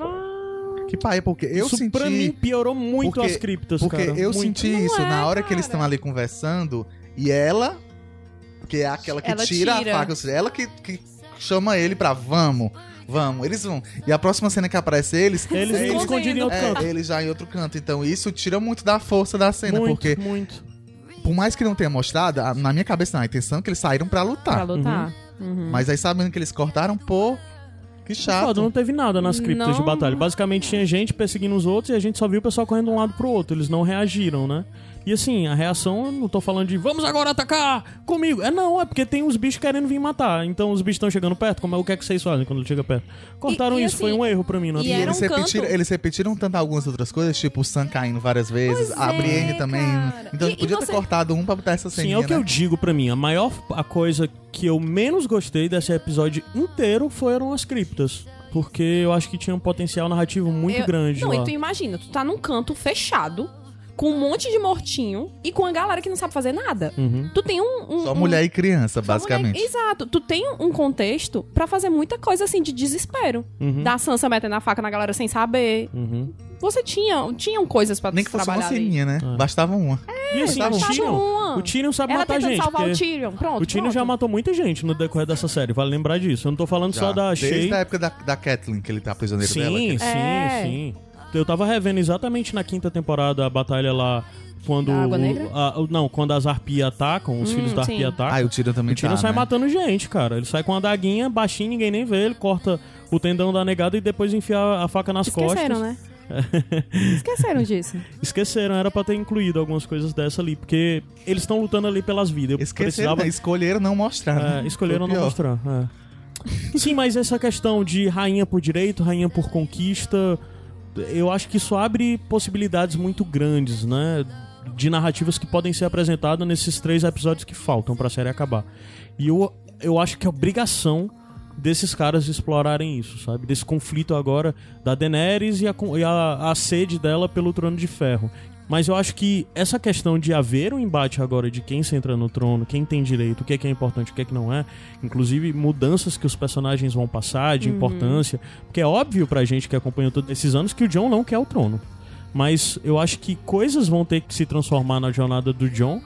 Que pai, porque eu isso senti... pra mim piorou muito porque- as criptas, Porque cara. eu Muito. senti Não isso é, na hora que eles cara. estão ali conversando e ela, que é aquela que Ela tira, tira. a faca, ou seja, ela que, que chama ele pra vamos, vamos, eles vão. E a próxima cena que aparece eles, Eles é estão escondidos em outro é, canto. eles já em outro canto. Então isso tira muito da força da cena, muito, porque muito. por mais que não tenha mostrado, na minha cabeça não, a intenção é que eles saíram pra Pra lutar. lutar. Uhum. Mas aí sabendo que eles cortaram, pô, que chato. Foda, não teve nada nas criptas Não. de batalha. Basicamente tinha gente perseguindo os outros e a gente só viu o pessoal correndo de um lado pro outro. Eles não reagiram, né? E assim, a reação, eu não tô falando de vamos agora atacar comigo. É não, é porque tem os bichos querendo vir matar. Então os bichos estão chegando perto, como é o que é que vocês fazem quando chega perto? Cortaram E- e isso, assim, foi um erro pra mim, não e é? eles, um canto- repetiram, eles repetiram tanto algumas outras coisas, tipo o Sam caindo várias vezes, Pois a é, Brienne também. cara. Então E- podia você- ter cortado um pra botar essa Sim, ceninha, é o que né? eu digo pra mim. A maior a coisa que eu menos gostei desse episódio inteiro foram as criptas. Porque eu acho que tinha um potencial narrativo muito Eu- grande Não, lá. e tu imagina, tu tá num canto fechado, com um monte de mortinho e com a galera que não sabe fazer nada. Uhum. Tu tem um. um Só um- mulher e criança, só basicamente. mulher- Exato. Tu tem um contexto pra fazer muita coisa assim de desespero. Uhum. Da Sansa metendo a faca na galera sem saber. Uhum. Você tinha. Tinham coisas pra Nem que fosse uma trabalhar ceninha, né? É. Bastava uma. E assim, tava o Tyrion, uma. o Tyrion sabe Ela matar gente. salvar o Tyrion. Pronto. o Tyrion pronto. já matou muita gente no decorrer dessa série, vale lembrar disso. Eu não tô falando só Já. da Desde Shay. a época da, da Kathleen, que ele tá prisioneiro Sim, dela. que- sim, É. sim. Eu tava revendo exatamente na quinta temporada a batalha lá quando Água Negra? a- o- não, quando as arpias atacam, os Hum, filhos da sim. arpia atacam. Ah, o Tyrion também O Tyrion tá, sai né? matando gente, cara. Ele sai com a daguinha baixinho, ninguém nem vê. Ele corta o tendão da negada e depois enfia a faca nas Esqueceram, costas. né? Esqueceram disso. Esqueceram, era pra ter incluído algumas coisas dessa ali, porque eles estão lutando ali pelas vidas. Eu Esqueceram, precisava né? escolheram não mostrar. É, né? escolheram Foi não mostrar. é. Sim, mas essa questão de rainha por direito, rainha por conquista, eu acho que isso abre possibilidades muito grandes, né? De narrativas que podem ser apresentadas nesses três episódios que faltam pra série acabar. E eu, eu acho que é obrigação desses caras explorarem isso, sabe? Desse conflito agora da Daenerys e a, e a, a sede dela pelo trono de ferro. Mas eu acho que essa questão de haver um embate agora de quem senta no trono, quem tem direito, o que é, que é importante, o que é que não é, inclusive mudanças que os personagens vão passar de importância, porque é óbvio pra gente que acompanhou todos esses anos que o John não quer o trono. Mas eu acho que coisas vão ter que se transformar na jornada do John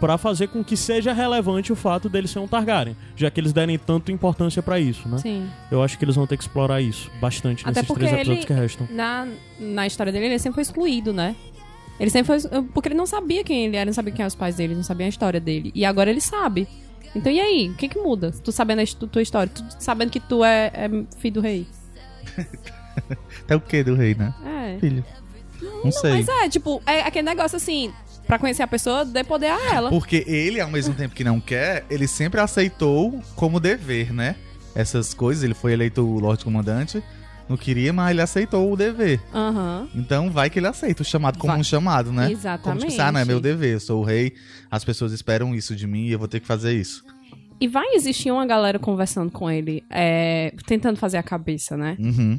pra fazer com que seja relevante o fato dele ser um Targaryen, já que eles derem tanto importância pra isso, né? Sim. Eu acho que eles vão ter que explorar isso bastante Até nesses três episódios ele- que restam. Na, na história dele, ele sempre foi excluído, né? Ele sempre foi. Porque ele não sabia quem ele era, não sabia quem eram os pais dele, não sabia a história dele. E agora ele sabe. Então e aí? O que que muda? Tu sabendo a tua história, tu sabendo que tu é, é filho do rei. É o que do rei, né? É. Filho. Não, sei. Mas é, tipo, é aquele negócio assim, pra conhecer a pessoa, dê poder a ela. Porque ele, ao mesmo tempo que não quer, ele sempre aceitou como dever, né? Essas coisas, ele foi eleito o Lorde Comandante, não queria, mas ele aceitou o dever. Aham. Então vai que ele aceita o chamado como Vai. um chamado, né? Como Exatamente. tipo, ah, não é meu dever, eu sou o rei, as pessoas esperam isso de mim e eu vou ter que fazer isso. E vai existir uma galera conversando com ele, é, tentando fazer a cabeça, né? Uhum.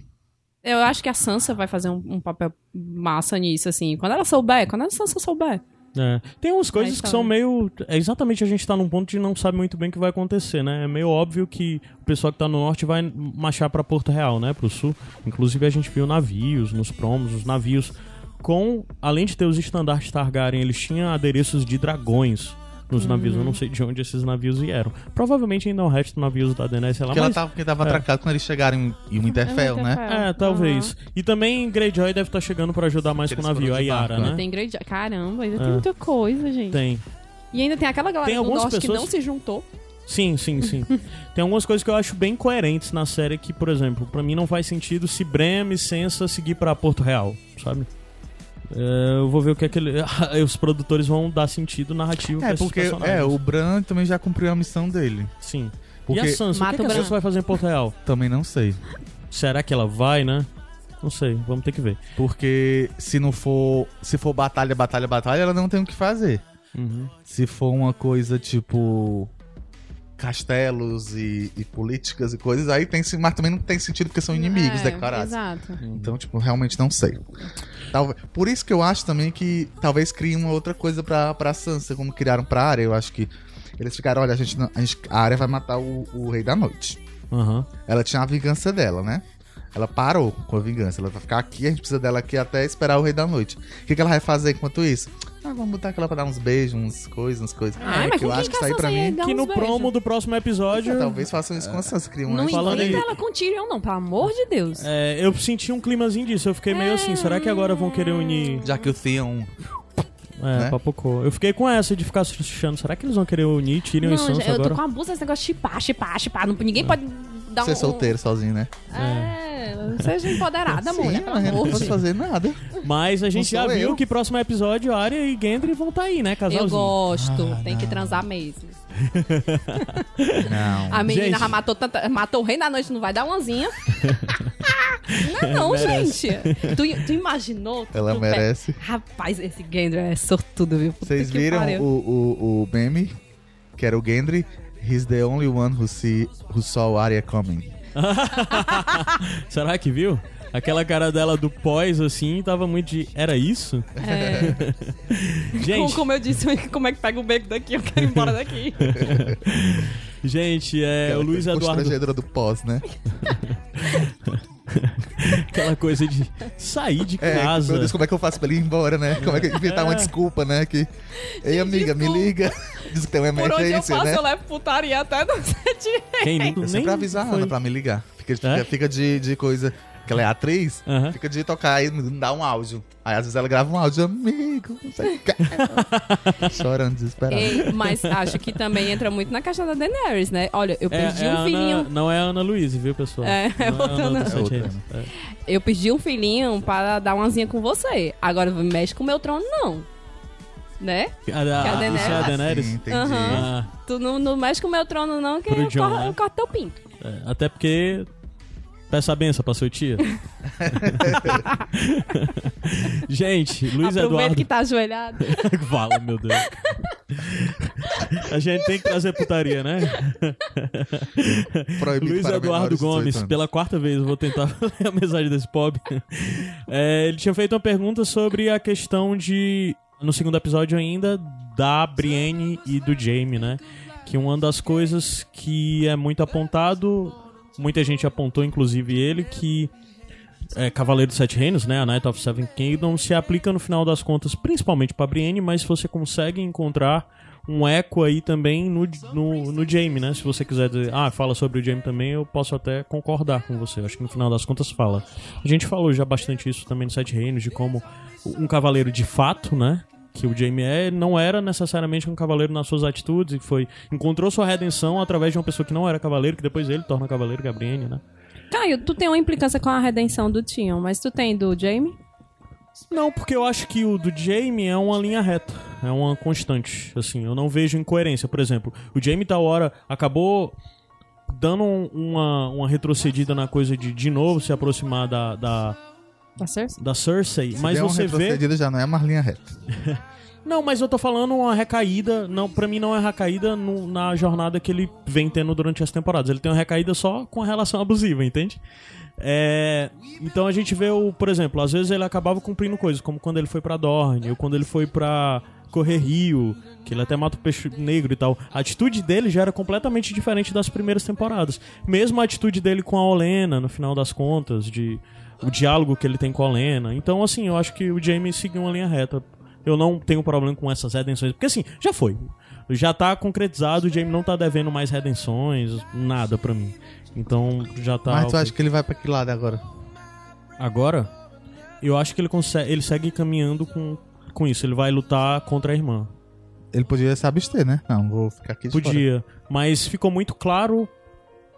Eu acho que a Sansa vai fazer um, um papel massa nisso, assim. Quando ela souber, quando a Sansa souber. É. Tem umas coisas que são meio. É exatamente a gente tá num ponto de não sabe muito bem o que vai acontecer, né? É meio óbvio que o pessoal que tá no norte vai marchar pra Porto Real, né? Pro sul. Inclusive a gente viu navios nos promos, os navios com. Além de ter os estandartes Targaryen, eles tinham adereços de dragões nos navios. Eu não sei de onde esses navios vieram. Provavelmente ainda o resto dos navios da Daenerys, sei lá. Porque ela mas- tava, porque tava é. atracado quando eles chegaram em, em Winterfell, né? Winterfell. É, talvez. E também Greyjoy deve estar chegando pra ajudar mais com o navio, a Yara, né? Ainda tem Greyjoy. Caramba, ainda tem É. muita coisa, gente. Tem. E ainda tem aquela galera Tem do norte que pessoas- não se juntou. Sim, sim, sim. Tem algumas coisas que eu acho bem coerentes na série que, por exemplo, pra mim não faz sentido se Brem e Sansa seguir pra Porto Real, sabe? É, eu vou ver o que é que ele... os produtores vão dar sentido narrativo pra É, esses porque é, o Bran também já cumpriu a missão dele. Sim. Porque E a Sansa? Mata o que, o que a. Sansa vai fazer em Porto Real? também não sei. Será que ela vai, né? Não sei, vamos ter que ver. Porque se não for. Se for batalha, batalha, batalha, ela não tem o que fazer. Uhum. Se for uma coisa tipo. Castelos e, e políticas e coisas, aí tem mas também não tem sentido porque são inimigos É, declarados. Exato. Então, tipo, realmente não sei. Talvez, por isso que eu acho também que talvez crie uma outra coisa pra, pra Sansa, como criaram pra área. Eu acho que eles ficaram, olha, a gente, não- a, gente, a área vai matar o, o Rei da Noite. Aham. Ela tinha a vingança dela, né? Ela parou com a vingança. Ela vai ficar aqui, a gente precisa dela aqui até esperar o Rei da Noite. O que, que ela vai fazer enquanto isso? Ah, vamos botar aquela pra dar uns beijos, umas coisas, umas coisas. Ai, É, mas que eu acho que a pra mim. Que uns no beijos? promo do próximo episódio... É, talvez façam isso com a Sansa. Criam uma Não Falando aí- ela com Tyrion, não, pelo amor de Deus. É, eu senti um climazinho disso. Eu fiquei meio assim, será que agora vão querer unir... Já que o Theon. É, né? papocou. Eu fiquei com essa de ficar achando, será que eles vão querer unir Tyrion e Não, Sansa eu tô agora? com a busa desse negócio de chipar, chipar, chipar. Não- Ninguém pode dar um... Ser solteiro sozinho, né? É, seja empoderada, Sim, mulher, eu não de fazer nada. Mas a gente já sou viu eu. que próximo episódio Arya e Gendry vão estar aí, né, Eu casalzinho? gosto. Ah, Tem que não. transar mesmo. Não. A menina Gente. já matou, tanta, matou o rei da noite, não vai dar umazinha. não, é não, Merece. gente. Tu, tu imaginou? Tu- Ela tu- merece. Rapaz, esse Gendry é sortudo, viu? Vocês que viram o, o, o meme? Que era o Gendry. He's the only one who, see, who saw Arya coming. Será que viu? Aquela cara dela do pós, assim, tava muito de. Era isso? É. Como, Gente, como eu disse, como é que pega o beco daqui? Eu quero ir embora daqui. Gente, é, o Luiz Eduardo. do pós, né? Aquela coisa de sair de É, casa. meu Deus, como é que eu faço pra ele ir embora, né? Como é que inventar uma É. desculpa, né? Que, Ei, amiga, me liga. Diz que tem uma Por onde eu emergência, passo, né? eu levo putaria até no sete. Quem nunca Eu nem sempre aviso a Ana pra me ligar. Fica, É? fica, fica de, de coisa. Que ela é atriz, fica de tocar e me dá um áudio. Aí às vezes ela grava um áudio, amigo, não sei o que. Chorando, desesperado. Ei, mas acho que também entra muito na questão da Daenerys, né? Olha, eu É, perdi é a um Ana- filhinho. não é a Ana Luísa, viu, pessoal? É, é outra a Ana Ana. É outra. É. Eu pedi um filhinho para dar umazinha com você. Agora mexe com o meu trono, não. Né? A, a, Que a Daenerys- Isso é a Daenerys? Sim, entendi. Aham. Ah, Tu não, não mexe com o meu trono, não, que Pro eu, Jon, corro, né? eu corto teu pinto. é, até porque. Peça a benção pra sua tia. Gente, Luiz Aproveita Eduardo. que tá ajoelhado. Fala, meu Deus. A gente tem que trazer putaria, né? Proibido Luiz Eduardo menores de 18 Gomes, pela quarta vez, eu vou tentar ler a mensagem desse pobre. É, ele tinha feito uma pergunta sobre a questão de, no segundo episódio ainda, da Brienne e do Jaime, né? Que uma das coisas que é muito apontado, muita gente apontou, inclusive ele, que é, Cavaleiro dos Sete Reinos, né, a Night of Seven Kingdoms, se aplica no final das contas principalmente pra Brienne, mas você consegue encontrar um eco aí também no, no, no né? Se você quiser dizer, ah, fala sobre o Jaime também, eu posso até concordar com você. Acho que no final das contas fala. A gente falou já bastante isso também no Sete Reinos, de como um cavaleiro de fato, né? Que o Jaime é, não era necessariamente um cavaleiro nas suas atitudes, e foi. Encontrou sua redenção através de uma pessoa que não era cavaleiro, que depois ele torna cavaleiro, Brienne, né? Caio, tu tem uma implicância com a redenção do Tion, mas tu tem do Jaime? Não, porque eu acho que o do Jamie é uma linha reta, é uma constante. Assim, eu não vejo incoerência. Por exemplo, o Jamie tal hora acabou dando um- uma, uma retrocedida na coisa de de novo se aproximar da, da, Tá certo? da Cersei, Se mas der um você vê. já não é mais linha reta. Não, mas eu tô falando uma recaída. Não, para mim não é recaída no- na jornada que ele vem tendo durante as temporadas. Ele tem uma recaída só com a relação abusiva, entende? É, então a gente vê o, por exemplo, às vezes ele acabava cumprindo coisas, como quando ele foi pra Dorne, ou quando ele foi pra Correr Rio, que ele até mata o peixe negro e tal. A atitude dele já era completamente diferente das primeiras temporadas. Mesmo a atitude dele com a Olena, no final das contas, de o diálogo que ele tem com a Olena. Então, assim, eu acho que o Jamie seguiu uma linha reta. Eu não tenho problema com essas redenções, porque assim, já foi. Já tá concretizado, o Jamie não tá devendo mais redenções, nada pra mim. Então, já tá. Mas tu acha que ele vai pra que lado agora? Agora, eu acho que ele consegue, ele segue caminhando com, com isso. Ele vai lutar contra a irmã. Ele podia se abster, né? Não, vou ficar aqui de fora. Podia, mas ficou muito claro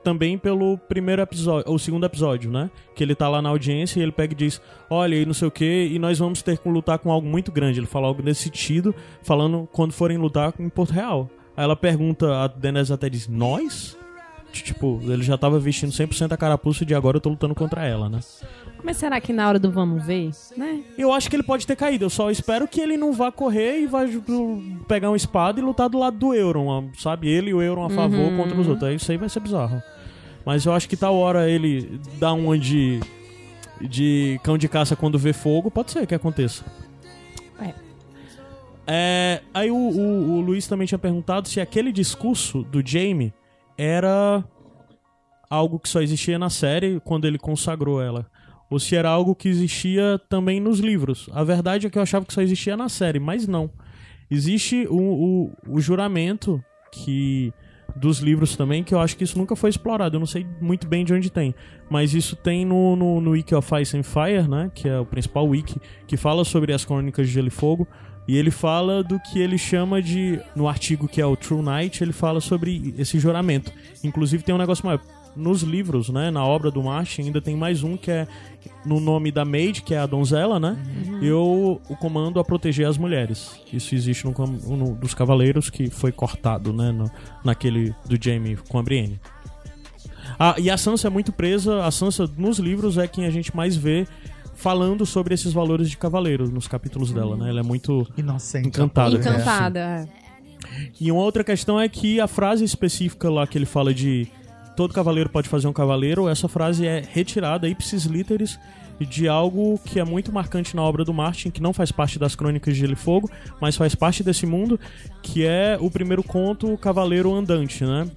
também pelo primeiro episódio, ou segundo episódio, né? Que ele tá lá na audiência e ele pega e diz: "Olha, e não sei o que, e nós vamos ter que lutar com algo muito grande". Ele fala algo nesse sentido, falando quando forem lutar em Porto Real. Aí ela pergunta, a Daenerys até diz: "Nós?" Tipo, ele já tava vestindo 100% a carapuça de agora eu tô lutando contra ela, né? Mas será que na hora do vamos ver, né? Eu acho que ele pode ter caído. Eu só espero que ele não vá correr e vá pegar uma espada e lutar do lado do Euron, sabe? Ele e o Euron a favor contra os outros. Aí Isso aí vai ser bizarro. Mas eu acho que tal hora ele dá uma de, de cão de caça quando vê fogo, pode ser que aconteça. É. É, aí o, o- o Luiz também tinha perguntado se aquele discurso do Jaime era algo que só existia na série quando ele consagrou ela. Ou se era algo que existia também nos livros. A verdade é que eu achava que só existia na série, mas não. Existe o, o, o juramento que dos livros também, que eu acho que isso nunca foi explorado. Eu não sei muito bem de onde tem. Mas isso tem no, no, no Wiki of Ice and Fire, né? Que é o principal wiki, que fala sobre as crônicas de Gelo e Fogo. E ele fala do que ele chama de. No artigo que é o True Night, ele fala sobre esse juramento. Inclusive tem um negócio maior. nos livros, né? Na obra do Martin, ainda tem mais um que é no nome da Maid, que é a donzela, né? Uhum. E o, comando a proteger as mulheres. Isso existe no, no- dos Cavaleiros, que foi cortado, né? no- naquele do Jaime com a Brienne. Ah, e a Sansa é muito presa. A Sansa, nos livros, é quem a gente mais vê falando sobre esses valores de cavaleiro nos capítulos dela, né? Ela é muito Inocente. Encantada. né? Encantada. é. E uma outra questão é que a frase específica lá que ele fala de todo cavaleiro pode fazer um cavaleiro, essa frase é retirada ipsis literis de algo que é muito marcante na obra do Martin, que não faz parte das Crônicas de Gelo e Fogo, mas faz parte desse mundo, que é o primeiro conto, o Cavaleiro Andante, né?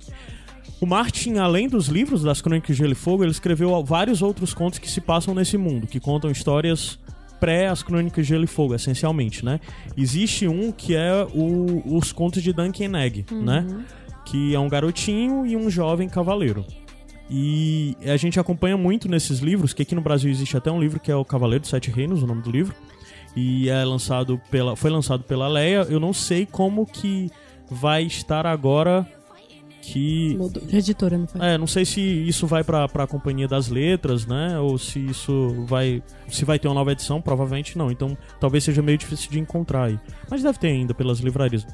O Martin, além dos livros das Crônicas de Gelo e Fogo, ele escreveu vários outros contos que se passam nesse mundo, que contam histórias pré as Crônicas de Gelo e Fogo, essencialmente, né? Existe um que é o- os contos de Duncan Egg, né? Que é um garotinho e um jovem cavaleiro. E a gente acompanha muito nesses livros, que aqui no Brasil existe até um livro que é o Cavaleiro dos Sete Reinos, o nome do livro. E é lançado pela, foi lançado pela Leia. Eu não sei como que vai estar agora que Mudou de editora, não foi? é, não sei se isso vai pra, pra Companhia das Letras, né? Ou se isso vai. Se vai ter uma nova edição, provavelmente não. Então talvez seja meio difícil de encontrar aí. Mas deve ter ainda pelas livrarias.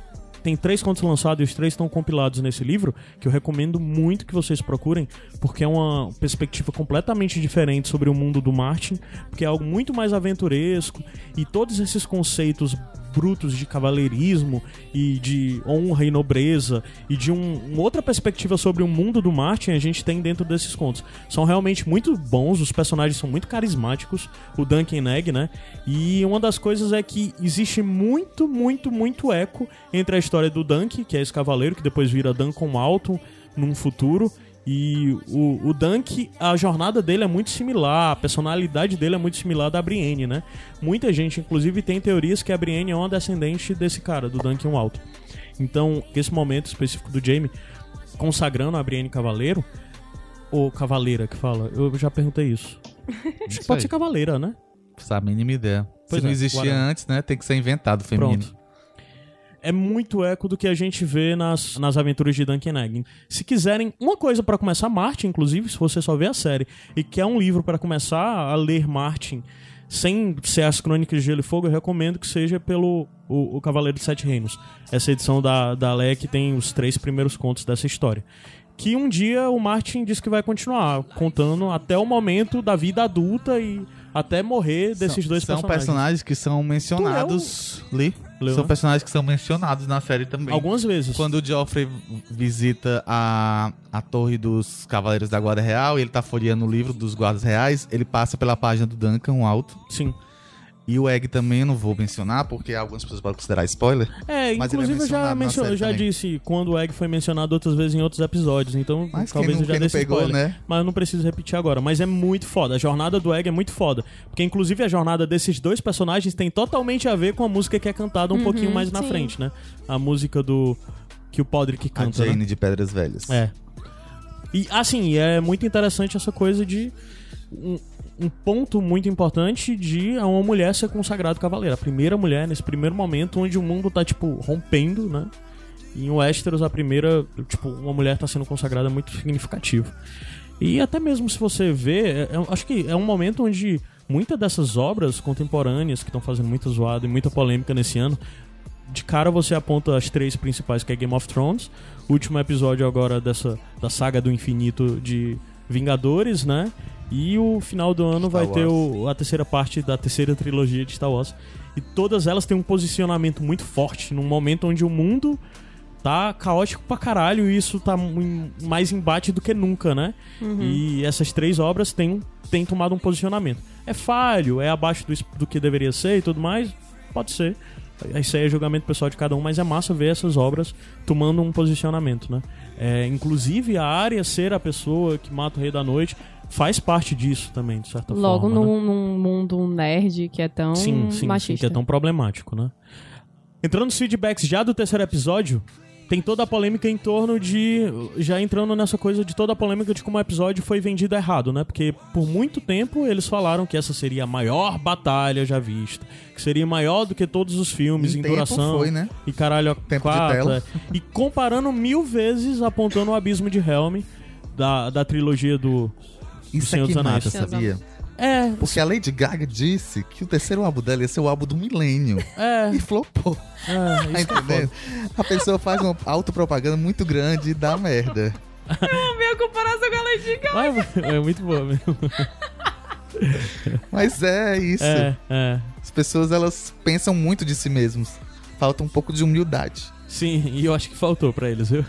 Tem três contos lançados e os três estão compilados nesse livro, que eu recomendo muito que vocês procurem, porque é uma perspectiva completamente diferente sobre o mundo do Martin, porque é algo muito mais aventuresco, e todos esses conceitos brutos de cavaleirismo e de honra e nobreza e de um, uma outra perspectiva sobre o mundo do Martin a gente tem dentro desses contos. São realmente muito bons, os personagens são muito carismáticos, o Duncan Egg, né? E uma das coisas é que existe muito, muito, muito eco entre a história do Dunk, que é esse cavaleiro que depois vira Duncan Alton num futuro, e o, o Dunk, a jornada dele é muito similar, a personalidade dele é muito similar da Brienne, né? Muita gente, inclusive, tem teorias que a Brienne é uma descendente desse cara, do Duncan Alto. Então, esse momento específico do Jaime consagrando a Brienne Cavaleiro, ou Cavaleira que fala, eu já perguntei isso. Que pode aí. ser Cavaleira, né? Essa mínima ideia. Pois Se não é, existia whatever. antes, né? Tem que ser inventado feminino. Pronto. É muito eco do que a gente vê nas, nas aventuras de Duncan Egg. Se quiserem uma coisa pra começar, Martin, inclusive, se você só vê a série e quer um livro pra começar a ler Martin sem ser as Crônicas de Gelo e Fogo, eu recomendo que seja pelo o, o Cavaleiro de Sete Reinos. Essa edição da, da Leia que tem os três primeiros contos dessa história. Que um dia o Martin diz que vai continuar contando até o momento da vida adulta e até morrer desses são, dois são personagens. personagens que são mencionados. Li? Leu, são personagens que são mencionados na série também. Algumas vezes. Quando o Geoffrey visita a, a torre dos Cavaleiros da Guarda Real e ele tá folheando o livro dos Guardas Reais, ele passa pela página do Duncan, um alto. Sim. E o Egg também eu não vou mencionar, porque algumas pessoas podem considerar spoiler. É, Mas ele é inclusive eu já, na mencio- eu já disse quando o Egg foi mencionado outras vezes em outros episódios, então Mas talvez não, eu já desse pegou, spoiler. né? Mas eu não preciso repetir agora. Mas é muito foda. A jornada do Egg é muito foda. Porque inclusive a jornada desses dois personagens tem totalmente a ver com a música que é cantada um pouquinho mais na sim. frente, né? A música do. que o Podrick A canta. né? Jane de Pedras Velhas. É. E assim, é muito interessante essa coisa de. Um, um ponto muito importante de uma mulher ser consagrada cavaleira. A primeira mulher, nesse primeiro momento, onde o mundo tá, tipo, rompendo, né? E em Westeros, a primeira, tipo, uma mulher tá sendo consagrada é muito significativo. E até mesmo se você vê, é- é- acho que é um momento onde muitas dessas obras contemporâneas que estão fazendo muita zoada e muita polêmica nesse ano, de cara você aponta as três principais, que é Game of Thrones, último episódio agora dessa da saga do infinito de Vingadores, né? E o final do ano Star vai ter Wars. o- a terceira parte da terceira trilogia de Star Wars. E todas elas têm um posicionamento muito forte num momento onde o mundo tá caótico pra caralho e isso tá em- mais embate do que nunca, né? E essas três obras têm, têm tomado um posicionamento. É falho, é abaixo do, do que deveria ser e tudo mais? Pode ser. Isso aí é julgamento pessoal de cada um, mas é massa ver essas obras tomando um posicionamento, né? É, inclusive, a área ser a pessoa que mata o Rei da Noite faz parte disso também, de certa Logo forma. né? num, num mundo nerd que é tão sim, sim, machista. sim, que é tão problemático, né? Entrando nos feedbacks já do terceiro episódio, tem toda a polêmica em torno de. Já entrando nessa coisa de toda a polêmica de como o episódio foi vendido errado, né? Porque por muito tempo eles falaram que essa seria a maior batalha já vista. Que seria maior do que todos os filmes Em em, tempo duração. foi, né? E caralho, Tempo de quatro, tela. é. E comparando mil vezes, apontando o abismo de Helm da, da trilogia do. Isso Senhor é que dos Anéis. mata, sabia? É, Porque a Lady Gaga disse que o terceiro álbum dela ia ser o álbum do milênio. é. E flopou. é Tá isso que é entendendo? A pessoa faz uma autopropaganda muito grande e dá merda. Minha comparação com a Lady Gaga. É, é muito boa mesmo. Mas é isso. É, é. As pessoas, elas pensam muito de si mesmas. Falta um pouco de humildade. Sim, e eu acho que faltou pra eles, viu?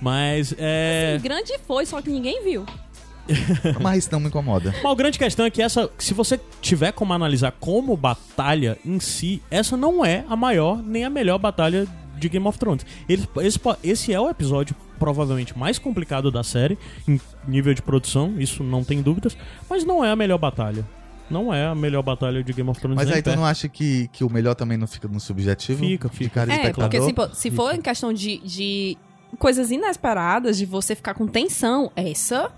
Mas é. Sim, grande foi, só que ninguém viu. Mas isso não me incomoda. Mas a grande questão é que essa, se você tiver como analisar como batalha em si, essa não é a maior nem a melhor batalha de Game of Thrones. Eles- esse, esse é o episódio provavelmente mais complicado da série em nível de produção, isso não tem dúvidas, mas não é a melhor batalha. Não é a melhor batalha de Game of Thrones. Mas aí tu não acha que, que o melhor também não fica no subjetivo? Fica, fica. É, porque assim, pô, se for em questão de, de coisas inesperadas, de você ficar com tensão, essa,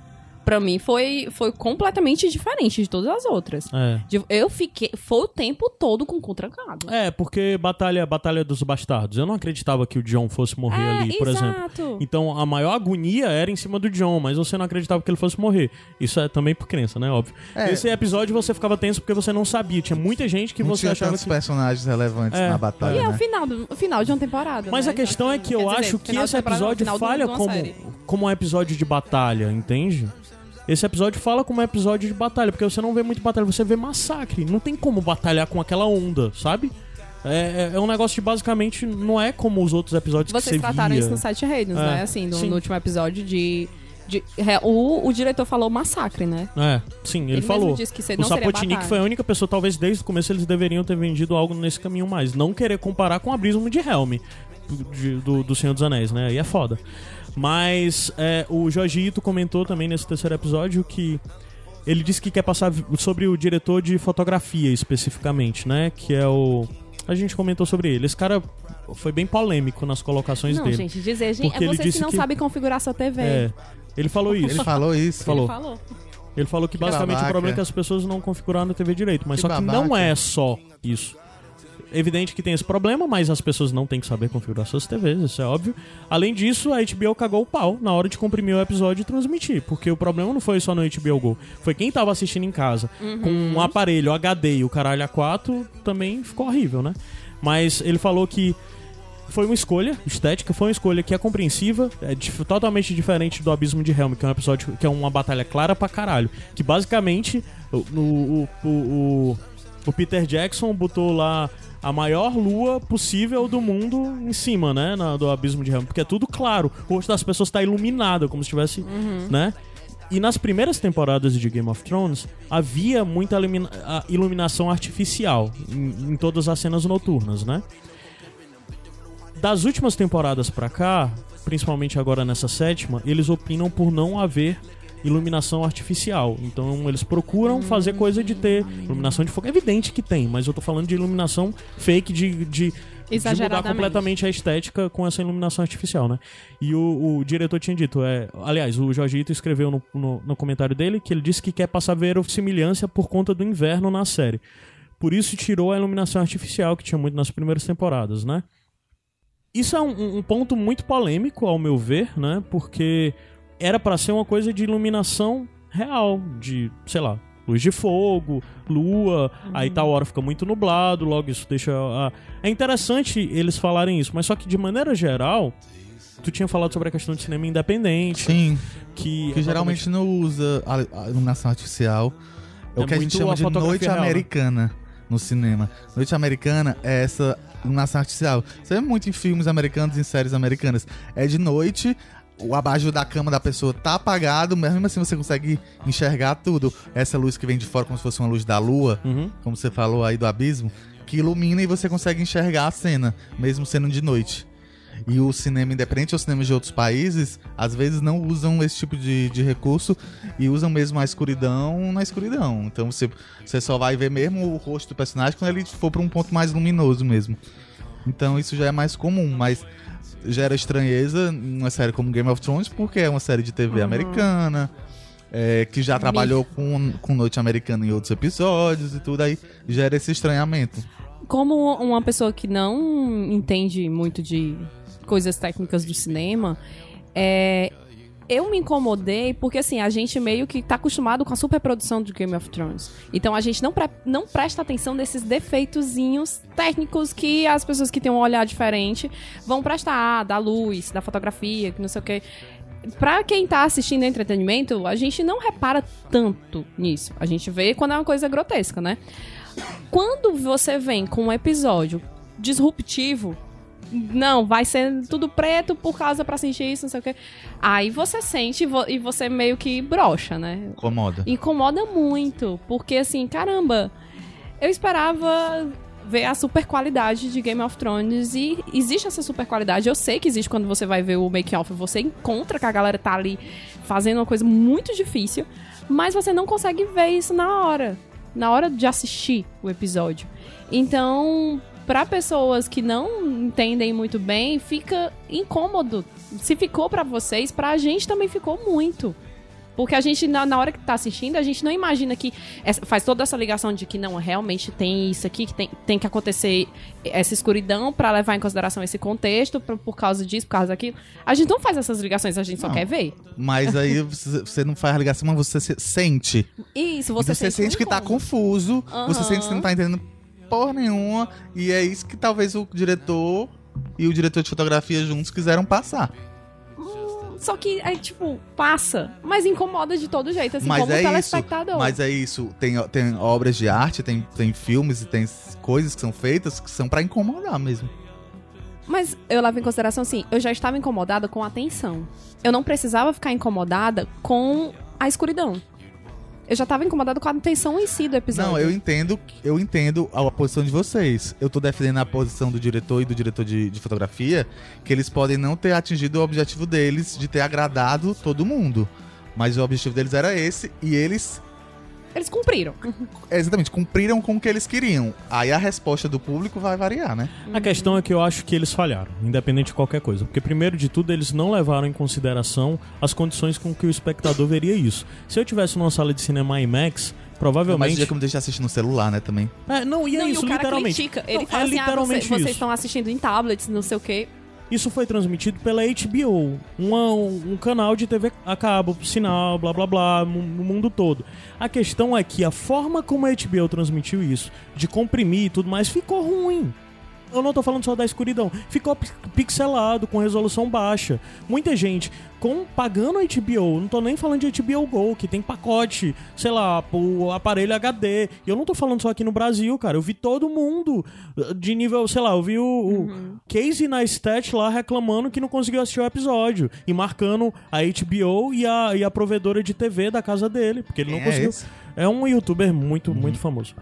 pra mim, foi, foi completamente diferente de todas as outras. É. De- Eu fiquei. Foi o tempo todo com o cu trancado. É, porque batalha, batalha dos bastardos. Eu não acreditava que o John fosse morrer É, ali, por exemplo. exato. Então a maior agonia era em cima do John, mas você não acreditava que ele fosse morrer. Isso é também por crença, né? Óbvio. É. Esse episódio você ficava tenso porque você não sabia. Tinha muita gente que não você tinha achava tantos que. personagens relevantes É, na E batalha, é o né? final, do, o final de uma temporada. Mas né? a questão é que eu dizer, acho que esse não, episódio falha como, como um episódio de batalha, entende? Esse episódio fala como um episódio de batalha, porque você não vê muito batalha, você vê massacre. Não tem como batalhar com aquela onda, sabe? É, é- é um negócio de basicamente não é como os outros episódios que Vocês você trataram via. isso no Sete Reinos, É, né? Assim, no, no último episódio de. de- re- o, o diretor falou massacre, né? É, sim, ele, Ele falou. disse que o Sapotnik foi a única pessoa, talvez desde o começo eles deveriam ter vendido algo nesse caminho mais. Não querer comparar com o Abismo de Helm, do, do, do Senhor dos Anéis, né? Aí é foda. Mas é, o Jorge Ito comentou também nesse terceiro episódio que ele disse que quer passar sobre o diretor de fotografia especificamente, né? Que é o. A gente comentou sobre ele. Esse cara foi bem polêmico nas colocações Não, dele. gente, dizer, gente, Porque é vocês que não que- sabem configurar sua TV. É. Ele falou isso. Ele falou isso. Falou. Ele falou. Ele falou que Que basicamente babaca. o problema é que as pessoas não configuraram a TV direito. Mas Que só que babaca. não é só isso. Evidente que tem esse problema, mas as pessoas não têm que saber configurar suas TVs, isso é óbvio. Além disso, a HBO cagou o pau na hora de comprimir o episódio e transmitir. Porque o problema não foi só no HBO Go. Foi quem tava assistindo em casa. Com um aparelho HD e o caralho A4, também ficou horrível, né? Mas ele falou que foi uma escolha estética, foi uma escolha que é compreensiva, é totalmente diferente do Abismo de Helm, que é um episódio que é uma batalha clara pra caralho. Que basicamente o, o, o, o Peter Jackson botou lá a maior lua possível do mundo em cima, né? na- do Abismo de Helm, porque é tudo claro. O rosto das pessoas tá iluminado, como se tivesse, né? E nas primeiras temporadas de Game of Thrones, havia muita ilumina- iluminação artificial em, em todas as cenas noturnas, né? Das últimas temporadas pra cá, principalmente agora nessa sétima, eles opinam por não haver iluminação artificial. Então eles procuram fazer coisa de ter iluminação de fogo. É evidente que tem, mas eu tô falando de iluminação fake de, de, de mudar completamente a estética com essa iluminação artificial, né? E o, o diretor tinha dito, é, aliás, o Jorgito escreveu no, no, no comentário dele que ele disse que quer passar verossimilhança por conta do inverno na série. Por isso tirou a iluminação artificial que tinha muito nas primeiras temporadas, né? Isso é um, um ponto muito polêmico, ao meu ver, né? Porque era pra ser uma coisa de iluminação real, de, sei lá, luz de fogo, lua, aí tal hora fica muito nublado, logo isso deixa. a- É interessante eles falarem isso, mas só que de maneira geral, tu tinha falado sobre a questão de cinema independente, Sim, que, que geralmente não usa a, a iluminação artificial. É, É o que a gente chama a de noite real, né? americana no cinema. Noite americana é essa iluminação artificial. Você vê muito em filmes americanos e em séries americanas. É de noite, o abajur da cama da pessoa tá apagado, mas mesmo assim você consegue enxergar tudo. Essa luz que vem de fora como se fosse uma luz da lua, Uhum. como você falou aí do abismo, que ilumina e você consegue enxergar a cena, mesmo sendo de noite. E o cinema independente ou cinemas de outros países, às vezes não usam esse tipo de, de recurso e usam mesmo a escuridão na escuridão. Então você, você só vai ver mesmo o rosto do personagem quando ele for para um ponto mais luminoso mesmo. Então isso já é mais comum, mas gera estranheza numa série como Game of Thrones porque é uma série de TV americana. é, que já trabalhou com, com Noite Americana em outros episódios e tudo, aí gera esse estranhamento. Como uma pessoa que não entende muito de coisas técnicas do cinema, é, eu me incomodei porque, assim, a gente meio que tá acostumado com a superprodução de Game of Thrones. Então a gente não, pre não presta atenção nesses defeitozinhos técnicos que as pessoas que têm um olhar diferente vão prestar, da luz, da fotografia, que não sei o que. Pra quem tá assistindo entretenimento, a gente não repara tanto nisso. A gente vê quando é uma coisa grotesca, né? Quando você vem com um episódio disruptivo, não, vai ser tudo preto por causa pra sentir isso, não sei o quê. Aí você sente e você meio que brocha, né? Incomoda. Incomoda muito, porque assim, caramba, eu esperava ver a super qualidade de Game of Thrones e existe essa super qualidade. Eu sei que existe quando você vai ver o make off, você encontra que a galera tá ali fazendo uma coisa muito difícil, mas você não consegue ver isso na hora, na hora de assistir o episódio. Então, para pessoas que não entendem muito bem, fica incômodo. Se ficou pra vocês, pra gente também ficou muito. Porque a gente, na, na hora que tá assistindo, a gente não imagina que essa- faz toda essa ligação de que não, realmente tem isso aqui, que tem, tem que acontecer essa escuridão pra levar em consideração esse contexto, por, por causa disso, por causa daquilo. A gente não faz essas ligações, a gente só Não. quer ver. Mas aí você você não faz a ligação, mas você se- sente. Isso, Você, você, você sente que tá confuso, você Aham. sente que você não tá entendendo porra nenhuma, e é isso que talvez o diretor e o diretor de fotografia juntos quiseram passar. Só que, aí, tipo, passa, mas incomoda de todo jeito, assim, mas como é isso. telespectador. Mas é isso. Tem, tem obras de arte, tem, tem filmes e tem coisas que são feitas que são pra incomodar mesmo. Mas eu levo em consideração assim, eu já estava incomodada com a tensão. Eu não precisava ficar incomodada com a escuridão. Eu já estava incomodada com a tensão em si do episódio. Não, eu entendo, eu entendo a, a posição de vocês. Eu tô defendendo a posição do diretor e do diretor de, de fotografia, que eles podem não ter atingido o objetivo deles de ter agradado todo mundo. Mas o objetivo deles era esse, e eles Eles cumpriram. exatamente cumpriram com o que eles queriam. Aí a resposta do público vai variar, né? A questão é que eu acho que eles falharam, independente de qualquer coisa. Porque, primeiro de tudo, eles não levaram em consideração as condições com que o espectador veria isso. Se eu tivesse numa sala de cinema IMAX, Mas provavelmente. já como deixa assistir no celular, né, também. É, não, e é não, isso, e o cara literalmente. critica. Ele Não, fala é assim, ah, literalmente você- vocês estão assistindo em tablets, não sei o quê. Isso foi transmitido pela HBO, uma- um, canal de TV a cabo, sinal, blá blá blá, no mundo todo. A questão é que a forma como a HBO transmitiu isso, de comprimir e tudo mais, ficou ruim. Eu não tô falando só da escuridão. Ficou pi- pixelado, com resolução baixa. Muita gente com, pagando a HBO, não tô nem falando de HBO Go, que tem pacote, sei lá, o aparelho HD. E eu não tô falando só aqui no Brasil, cara. Eu vi todo mundo uh, de nível, sei lá, eu vi o, o Casey Neistat lá reclamando que não conseguiu assistir o episódio. E marcando a HBO e a, e a provedora de TV da casa dele, porque ele não é conseguiu. esse? É um youtuber muito, muito famoso.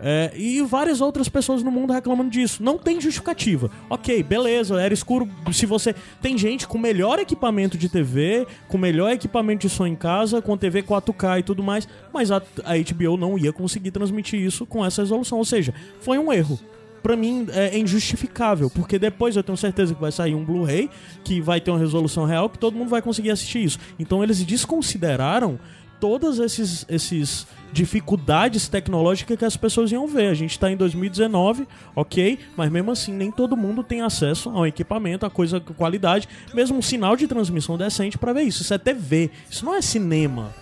É, e várias outras pessoas no mundo reclamando disso. Não tem justificativa. Ok, beleza, era escuro. Se você. Tem gente com melhor equipamento de TV, com melhor equipamento de som em casa, com TV 4K e tudo mais, mas a, a HBO não ia conseguir transmitir isso com essa resolução. Ou seja, foi um erro. Pra mim é injustificável, porque depois eu tenho certeza que vai sair um Blu-ray que vai ter uma resolução real que todo mundo vai conseguir assistir isso. Então eles desconsideraram todas esses, esses dificuldades tecnológicas que as pessoas iam ver. A gente está em 2019, ok, mas mesmo assim nem todo mundo tem acesso ao equipamento, a coisa com qualidade, mesmo um sinal de transmissão decente para ver isso. Isso é TV, isso não é cinema,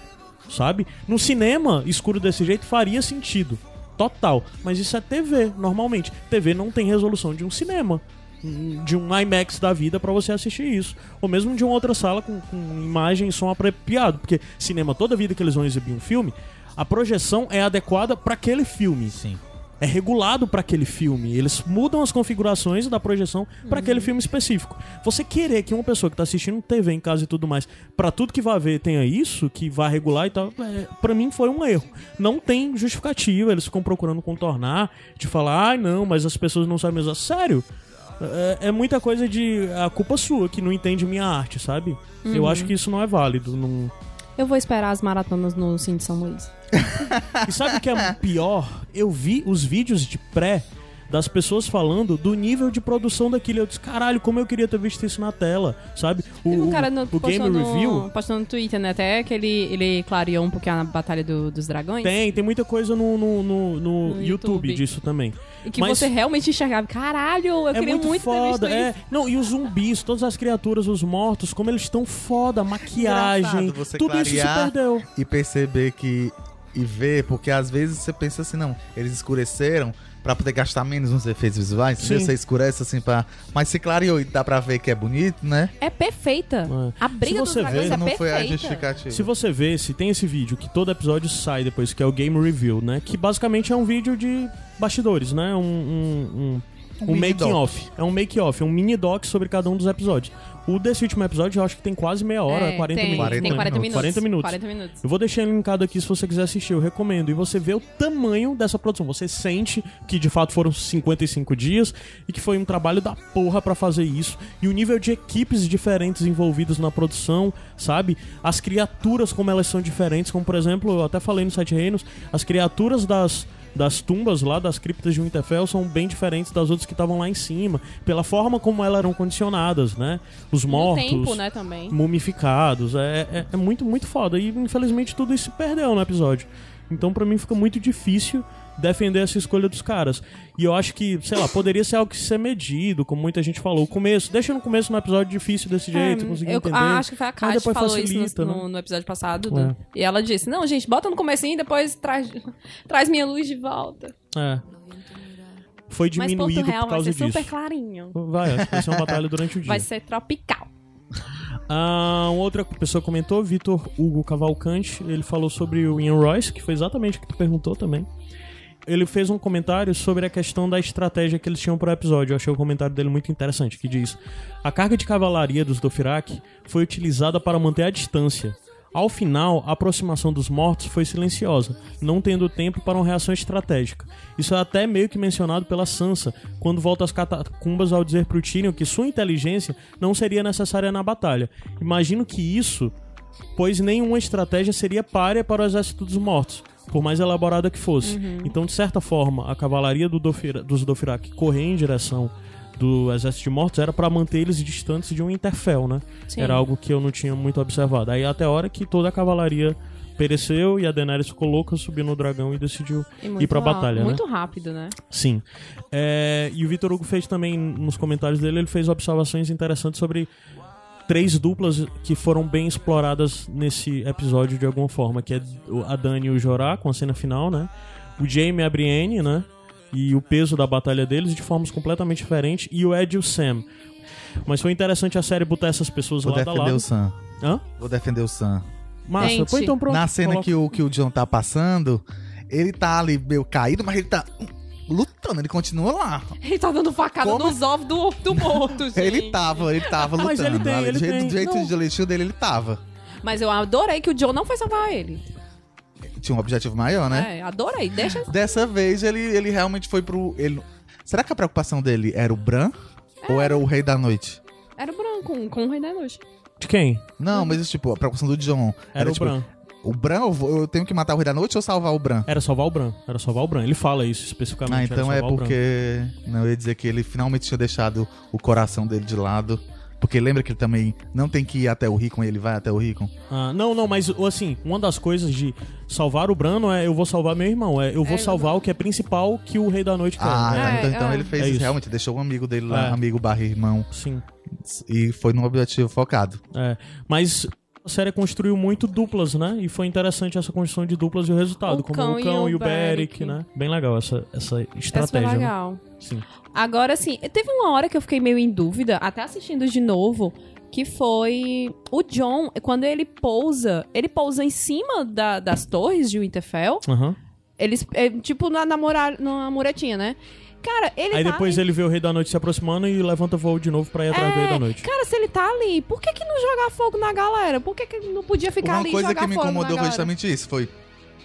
sabe? No cinema, escuro desse jeito faria sentido. Total. Mas isso é TV, normalmente. TV não tem resolução de um cinema. De um IMAX da vida pra você assistir isso. Ou mesmo de uma outra sala com, com imagem e som apropriado. Porque cinema, toda vida que eles vão exibir um filme, a projeção é adequada pra aquele filme. Sim. É regulado pra aquele filme. Eles mudam as configurações da projeção pra aquele filme específico. Você querer que uma pessoa que tá assistindo TV em casa e tudo mais, pra tudo que vai ver tenha isso, que vai regular e tal, é, para mim foi um erro. Não tem justificativa. Eles ficam procurando contornar, de falar, ai não, mas as pessoas não sabem usar. Sério? É, é muita coisa de a culpa sua que não entende minha arte, sabe? Eu acho que isso não é válido. Não... Eu vou esperar as maratonas no Cine de São Luís. E sabe o que é pior? Eu vi os vídeos de pré das pessoas falando do nível de produção daquilo. Eu disse, caralho, como eu queria ter visto isso na tela, sabe? O, um cara no, o Game postou, Review no, postou no Twitter, né? Até que ele, ele clareou um pouquinho a Batalha do- dos Dragões. tem, tem muita coisa no, no, no- no No YouTube, YouTube. disso também. E que Mas- você realmente enxergava. Caralho, eu é queria muito, muito, foda, ter é. visto isso. Não, e os zumbis, todas as criaturas, os mortos, como eles estão foda, a maquiagem, tudo isso se perdeu. E perceber que. E ver, porque às vezes você pensa assim, não, eles escureceram pra poder gastar menos nos efeitos visuais. Sim. Você escurece assim pra. Mas se clareou e dá pra ver que é bonito, né? É perfeita. É. A briga Se você vê, é não foi a perfeita. justificativa. Se você vê, se tem esse vídeo que todo episódio sai depois, que é o Game Review, né? Que basicamente é um vídeo de bastidores, né? Um, um, um, um mini making off. É um make off, é um mini doc sobre cada um dos episódios. O desse último episódio eu acho que tem quase meia hora, É, 40 tem, minutos. Tem 40 minutos. 40 minutos. 40 minutos. Eu vou deixar ele linkado aqui se você quiser assistir, eu recomendo. E você vê o tamanho dessa produção. Você sente que de fato foram 55 dias e que foi um trabalho da porra pra fazer isso. E o nível de equipes diferentes envolvidas na produção, sabe? As criaturas, como elas são diferentes. Como por exemplo, eu até falei no Sete Reinos, as criaturas das. Das tumbas lá, das criptas de Winterfell, são bem diferentes das outras que estavam lá em cima. Pela forma como elas eram condicionadas, né? Os mortos tempo, né, também. mumificados. É, é, é muito, muito foda. E infelizmente tudo isso se perdeu no episódio. Então pra mim fica muito difícil defender essa escolha dos caras. E eu acho que, sei lá, poderia ser algo que ser medido, como muita gente falou. O começo, deixa no começo no episódio difícil desse jeito, você conseguir É, eu entender. acho que foi a mas Kátia que falou facilita, isso no, né? no- no episódio passado. É. do- E ela disse, não, gente, bota no comecinho e depois traz, traz minha luz de volta. É. Foi Mas diminuído Porto Real por vai causa ser super disso. clarinho. Vai, acho que vai ser uma batalha durante o dia. Vai ser tropical. Ah, outra pessoa comentou, Vitor Hugo Cavalcante, ele falou sobre o Ian Royce, que foi exatamente o que tu perguntou também. Ele fez um comentário sobre a questão da estratégia que eles tinham pro episódio. Eu achei o comentário dele muito interessante, que diz: A carga de cavalaria dos Dothraki foi utilizada para manter a distância. Ao final, a aproximação dos mortos foi silenciosa, não tendo tempo para uma reação estratégica. Isso é até meio que mencionado pela Sansa, quando volta às catacumbas ao dizer pro Tyrion que sua inteligência não seria necessária na batalha. Imagino que isso, pois nenhuma estratégia seria párea para o exército dos mortos, por mais elaborada que fosse. Então, de certa forma, a cavalaria do Dofira- dos Dothraki correr em direção do exército de mortos era para manter eles distantes de um Interfell, né? Sim. Era algo que eu não tinha muito observado. Aí até a hora que toda a cavalaria pereceu e a Daenerys ficou louca, subiu no dragão e decidiu E ir pra batalha, né? Muito rápido, né? Sim. É, e o Vitor Hugo fez também, nos comentários dele, ele fez observações interessantes sobre três duplas que foram bem exploradas nesse episódio de alguma forma, que é a Dani e o Jorah, com a cena final, né? O Jaime e a Brienne, né? E o peso da batalha deles de formas completamente diferentes. E o Ed e o Sam. Mas foi interessante a série botar essas pessoas Vou lado a defender lado. o Sam. Hã? Vou defender o Sam. Massa. Gente, Pô, então pronto. Na cena coloca. que o, que o John tá passando, ele tá ali meio caído, mas ele tá lutando, ele continua lá. Ele tá dando facada Como? nos ovos do, do morto, gente. Ele tava, ele tava Mas lutando. ele tem, ele do jeito, tem. do jeito Não. de jeitinho dele, ele tava. Mas eu adorei que o Joe não foi salvar ele. Tinha um objetivo maior, né? É, adorei. Deixa... Dessa vez ele, ele realmente foi pro. Ele... Será que a preocupação dele era o Bran? Ou era o Rei da Noite? Era o branco, com, com o Rei da Noite. De quem? Não, mas tipo, a preocupação do John Era, o tipo, Bran. O Bran, eu, vou- eu tenho que matar o Rei da Noite ou salvar o Bran? Era salvar o Bran. Era salvar o Bran. Ele fala isso especificamente. Ah, então é porque. Não, eu ia dizer que ele finalmente tinha deixado o coração dele de lado. Porque lembra que ele também não tem que ir até o Rickon e ele vai até o Rickon? Ah, não, não, mas assim, uma das coisas de salvar o Bran não é eu vou salvar meu irmão, é eu vou É, salvar o que é principal que o Rei da Noite quer. Ah, né? tá, É, então, então é. ele fez É isso. isso. Realmente, deixou um amigo dele lá, É. amigo barra irmão. Sim. E foi num objetivo focado. É. Mas a série construiu muito duplas, né? E foi interessante essa construção de duplas e o resultado, O como Cão o Cão o e o Beric. Beric, né? Bem legal essa, essa Essa estratégia. né? legal. Sim. Agora, assim, teve uma hora que eu fiquei meio em dúvida, até assistindo de novo, que foi o John, quando ele pousa, ele pousa em cima da- das torres de Winterfell, Aham. eles, é, tipo na, na, mura- na muretinha, né? Cara, ele Aí tá depois ali... ele vê o Rei da Noite se aproximando e levanta voo de novo pra ir atrás do Rei da Noite. Cara, se ele tá ali, por que que não jogar fogo na galera? Por que que não podia ficar Uma ali e coisa jogar que me fogo na incomodou foi justamente isso. Foi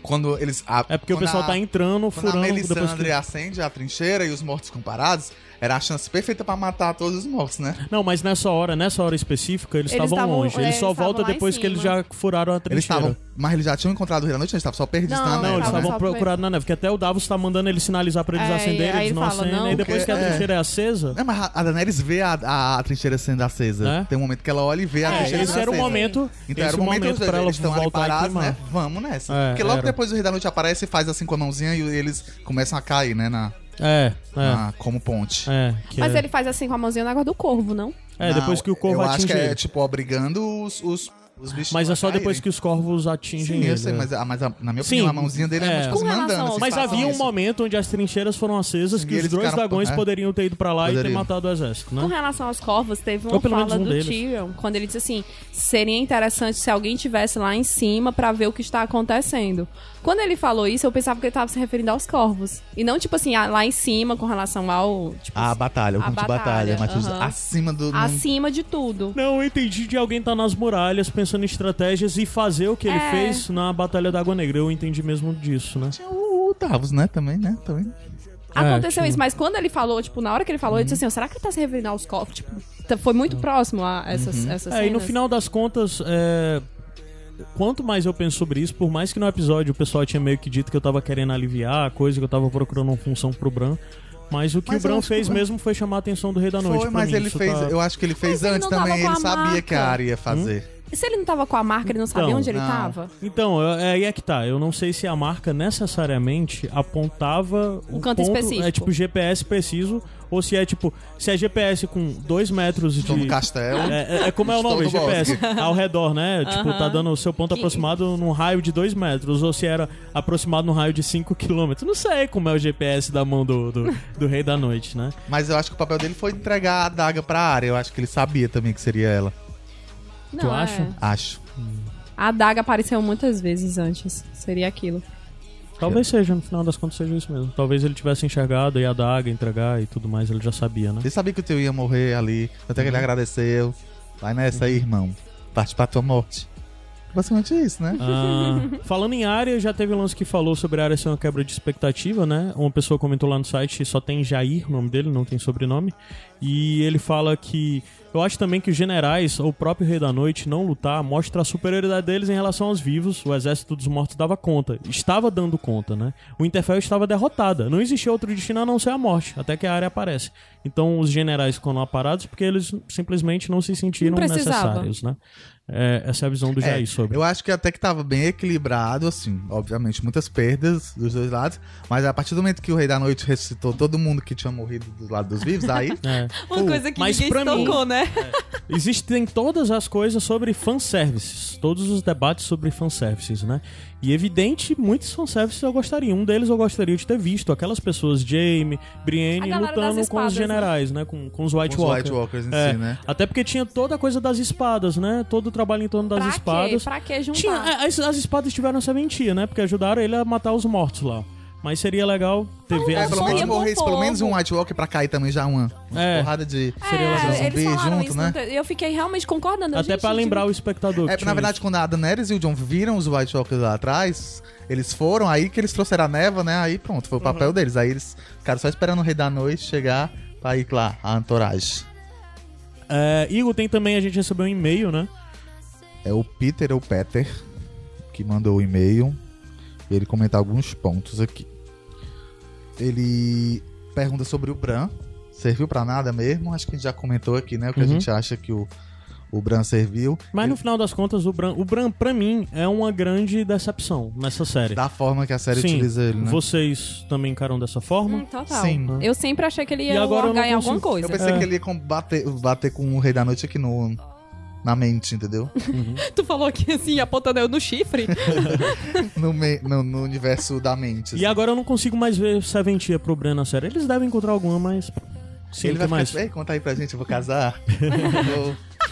quando eles. a- É porque o pessoal a- tá entrando, Quando a furando depois Melisandre que... acende a trincheira e os mortos ficam parados, era a chance perfeita pra matar todos os mortos, né? Não, mas nessa hora, nessa hora específica, eles Eles estavam longe. é, Eles só eles voltam depois que eles já furaram a Eles trincheira. estavam. Mas eles já tinham encontrado o Rei da Noite, eles estavam só perdidos Não, na não, Não, neve. eles Tava né? estavam per- procurando na neve, porque até o Davos tá mandando eles sinalizar pra eles É, acenderem, aí eles ele não fala, acendem. não, e depois que a porque- trincheira é acesa. É, mas a Daenerys vê a, a, a trincheira sendo acesa. Né? Tem um momento que ela olha e vê a É, trincheira esse sendo era o acesa. momento. Então esse era o momento, que pra ela eles estão ali voltar parados, né? Vamos nessa. É, Porque logo era. depois o Rei da Noite aparece e faz assim com a mãozinha e eles começam a cair, né? Na, É, é. na- como ponte. É, que Mas é, ele faz assim com a mãozinha no negócio do corvo, não? é, depois Não, que o corvo Eu acho atinge que é, ele. tipo, obrigando os, os, os bichos Mas é só depois caírem. que os corvos atingem Sim, ele. eu sei, é. mas, a- mas a- na minha Sim, opinião, a mãozinha dele é, é. muito Com relação mandando. aos assim, Mas havia um isso. momento onde as trincheiras foram acesas que E os dois dragões é. poderiam ter ido pra lá e ter matado o exército, Com né? relação aos corvos, teve uma fala um do deles. Tyrion, quando ele disse assim, seria interessante se alguém tivesse lá em cima pra ver o que está acontecendo. Quando ele falou isso, eu pensava que ele tava se referindo aos corvos. E não, tipo assim, a- lá em cima com relação ao... Tipo, A batalha, o A campo de batalha, aham. acima do... acima de tudo. Não, eu entendi de alguém estar nas muralhas pensando em estratégias e fazer o que ele É. fez na Batalha da Água Negra. Eu entendi mesmo disso, né? Tinha o, o Davos, né? Também, né? Também. Aconteceu tipo- isso, mas quando ele falou, tipo, na hora que ele falou, eu disse assim, será que ele tá se referindo aos corvos? Tipo, tá- foi muito próximo a essas, essas É, e no cenas. final das contas, é, quanto mais eu penso sobre isso, por mais que no episódio o pessoal tinha meio que dito que eu tava querendo aliviar a coisa, que eu tava procurando uma função pro Bran. Mas o que Mas o Bran que fez Bran- mesmo foi chamar a atenção do Rei da Noite. Foi, mas mim, ele isso fez... tá- Eu acho que ele fez Mas ele antes tava também. Ele sabia que a marca. Arya ia fazer. E se ele não tava com a marca, ele não sabia Então, onde ele não. tava? Então, é- aí é que tá. Eu não sei se a marca necessariamente apontava Um canto ponto, específico. É tipo GPS preciso, ou se é tipo, se é GPS com dois metros Estou no de. castelo. É, é- é como é o nome, no GPS, ao redor, né? Tipo, tá dando o seu ponto aproximado num raio de dois metros, ou se era aproximado num raio de 5 quilômetros. Não sei como é o GPS da mão do, do, do Rei da Noite, né? Mas eu acho que o papel dele foi entregar a adaga pra Arya. Eu acho que ele sabia também que seria ela. Não, é. acha? Acho. A adaga apareceu muitas vezes antes. Seria aquilo. Talvez seja, no final das contas seja isso mesmo. Talvez ele tivesse enxergado e a daga entregar e tudo mais, ele já sabia, né? Ele sabia que o teu ia morrer ali. Até que ele agradeceu. Vai nessa aí, irmão. Parte pra tua morte. Basicamente isso, né? Ah, falando em área, já teve um lance que falou sobre a área ser uma quebra de expectativa, né? Uma pessoa comentou lá no site, só tem Jair, o nome dele, não tem sobrenome. E ele fala que. Eu acho também que os generais, ou o próprio Rei da Noite, não lutar, mostra a superioridade deles em relação aos vivos. O exército dos mortos dava conta. Estava dando conta, né? O Interfell estava derrotada. Não existia outro destino a não ser a morte, até que a área aparece. Então os generais ficam lá parados porque eles simplesmente não se sentiram necessários, né? É, essa é a visão do É, Jair sobre. Eu acho que até que tava bem equilibrado, assim. Obviamente, muitas perdas dos dois lados. Mas a partir do momento que o Rei da Noite ressuscitou todo mundo que tinha morrido do lado dos vivos, aí. É. Uma Pô, coisa que mas ninguém pra mim- tocou, né? Existem todas as coisas sobre fanservices, todos os debates sobre fanservices, né? E evidente, muitos fanservices eu gostaria. Um deles eu gostaria de ter visto, aquelas pessoas, Jaime, Brienne, lutando das com os espadas, né? generais, né? Com, com os White com os Walkers. White Walkers em É, si, né? Até porque tinha toda a coisa das espadas, né? Todo o trabalho em torno das pra espadas. quê? Pra que juntar? Tinha, é, as, as espadas tiveram essa mentia, né? Porque ajudaram ele a matar os mortos lá. Mas seria legal ter ver É, as pelo menos pelo menos um. White Walker pra cair também já uma, uma É. porrada de, Seria é, legal. de eles zumbi falaram junto, isso né? no Eu fiquei realmente concordando. Até gente, pra lembrar o espectador. que É, tinha na verdade, isso. quando a Daenerys e o John viram os White Walkers lá atrás, eles foram, aí que eles trouxeram a neva, né? Aí pronto, foi o papel Uhum. deles. Aí eles ficaram só esperando o Rei da Noite chegar pra ir lá, a entourage. É, Igor, tem também, a gente recebeu um e-mail, né? É o Peter ou Peter que mandou o e-mail. E ele comenta alguns pontos aqui. Ele pergunta sobre o Bran. Serviu pra nada mesmo? Acho que a gente já comentou aqui, né? O que a Uhum. gente acha que o, o Bran serviu. Mas no final das contas, o Bran, o Bran, pra mim, é uma grande decepção nessa série. Da forma que a série Sim, utiliza ele, né? vocês também encaram dessa forma? Hum, total. Sim. Eu sempre achei que ele E ia agora eu largar em alguma coisa. Eu pensei É. que ele ia bater, bater com o Rei da Noite aqui no, na mente, entendeu? Tu falou aqui assim, apontando eu no chifre. No, me- no, no universo da mente. E assim. agora eu não consigo mais ver Seventia pro Bran na série. Eles devem encontrar alguma, mas. Sim, ele vai mais? ficar, Ei, conta aí pra gente, eu vou casar.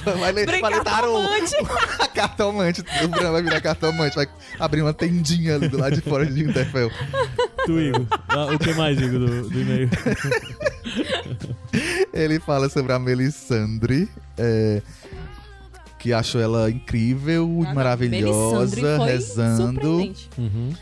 Vou- vai ler, vai ler tarô. cartomante. O Bran vai virar cartomante, vai abrir uma tendinha ali do lado de fora de Interfell. Tu, Igor. Ah, o que mais, Igor, do, do e-mail? Ele fala sobre a Melisandre, é, que achou ela incrível, Ah, maravilhosa, rezando. Uhum.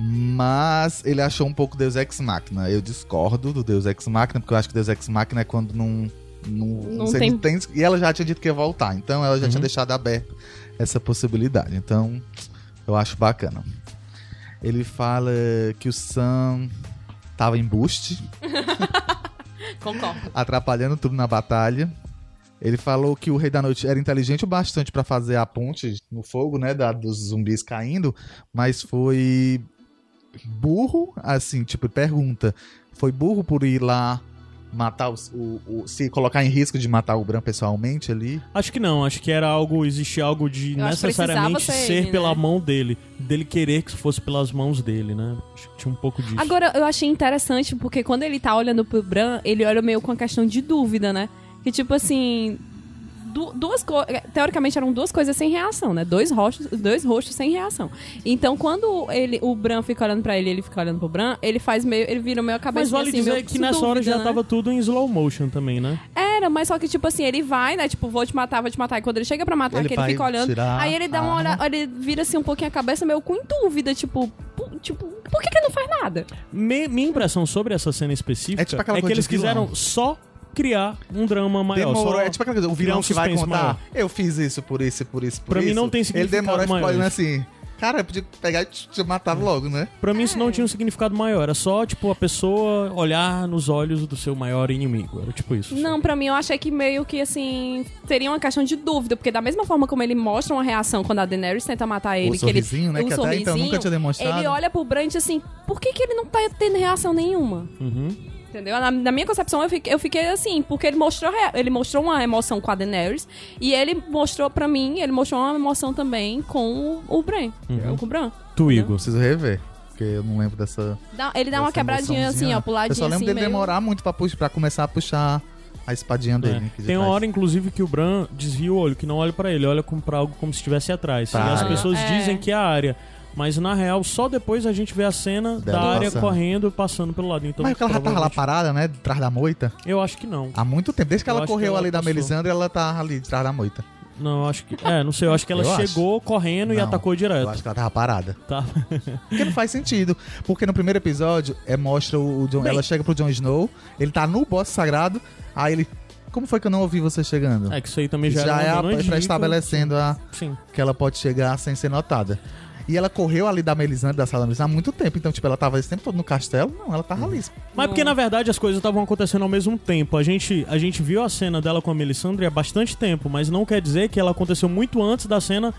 Mas ele achou um pouco Deus Ex Machina. Eu discordo do Deus Ex Machina, porque eu acho que Deus Ex Machina é quando não. Não, Não você tem- não tem. E ela já tinha dito que ia voltar, então ela já Uhum. tinha deixado aberto essa possibilidade. Então, eu acho bacana. Ele fala que o Sam tava em boost, Concordo. atrapalhando tudo na batalha. Ele falou que o Rei da Noite era inteligente o bastante pra fazer a ponte no fogo, né, da, dos zumbis caindo, mas foi burro, assim, tipo, pergunta, foi burro por ir lá matar os- o, o- se colocar em risco de matar o Bran pessoalmente ali? Acho que não, acho que era algo, existia algo de Eu necessariamente ser ele, pela né? mão dele, dele querer que fosse pelas mãos dele, né? Acho que tinha um pouco disso. Agora, eu achei interessante, porque quando ele tá olhando pro Bran, ele olha meio com a questão de dúvida, né? Que tipo assim. du- duas coisas. Teoricamente eram duas coisas sem reação, né? Dois rostos, dois rostos sem reação. Então, quando ele, o Bran fica olhando pra ele ele fica olhando pro Bran, ele faz meio. Ele vira meio a cabeça Mas vale assim, dizer meio que nessa hora dúvida, já né? tava tudo em slow motion também, né? Era, mas só que, tipo assim, ele vai, né? Tipo, vou te matar, vou te matar. E quando ele chega pra matar, Ele que ele fica olhando. Aí ele dá uma olhada, ele vira assim um pouquinho a cabeça, meio com dúvida, tipo, tipo, por que, que ele não faz nada? Me- minha impressão sobre essa cena específica É tipo é que eles vilão. quiseram só criar um drama maior. Demorou, só é tipo aquela coisa, o vilão um que vai contar, maior. eu fiz isso por isso, por isso, por Pra isso. mim não tem Ele significado demorou maior isso. assim, cara, eu podia pegar e te matar logo, né? Pra mim isso não tinha um significado maior, era só, tipo, a pessoa olhar nos olhos do seu maior inimigo. Era tipo isso. Não, pra mim eu achei que meio que assim, teria uma questão de dúvida, porque da mesma forma como ele mostra uma reação quando a Daenerys tenta matar ele, o que ele né? o Que até então nunca tinha demonstrado. ele olha pro Bran diz assim, por que, que ele não tá tendo reação nenhuma? Uhum. Entendeu? Na, na minha concepção, eu fiquei, eu fiquei assim, porque ele mostrou, ele mostrou uma emoção com a Daenerys e ele mostrou pra mim, ele mostrou uma emoção também com o, o Bran. Uhum. Com o Bran. Tu, Igor. Preciso rever, porque eu não lembro dessa. Dá- ele dá uma quebradinha assim, ó, pro ladinho Eu só lembro assim, dele meio... demorar muito pra, puxar, pra começar a puxar a espadinha dele. É. né, que de Tem uma hora, inclusive, que o Bran desvia o olho, que não olha pra ele, olha como pra algo como se estivesse atrás. Pra e as área. pessoas É. dizem que é a área. Mas na real, só depois a gente vê a cena Dela da área correndo e passando pelo lado. Então, Mas que ela já tava lá parada, né? De trás da moita. Eu acho que não. Há muito tempo. Desde que Eu ela acho que correu ela ali da passou. Melisandre, ela tá ali de trás da moita. Não, acho que. É, não sei, eu acho que ela Eu acho. chegou correndo e Não, atacou direto. Eu acho que ela tava parada. Tá. Porque não faz sentido. Porque no primeiro episódio, é, mostra o, Jon, Bem- ela chega pro Jon Snow, ele tá no boss sagrado, aí ele. Como foi que eu não ouvi você chegando? É que isso aí também já, já é uma a, pré-estabelecendo a, Sim. que ela pode chegar sem ser notada. E ela correu ali da Melisandre, da sala da Melisandre, há muito tempo. Então, tipo, ela tava esse tempo todo no castelo. Não, ela tava ali. Mas porque na verdade as coisas estavam acontecendo ao mesmo tempo. A gente, a gente viu a cena dela com a Melisandre há bastante tempo, mas não quer dizer que ela aconteceu muito antes da cena,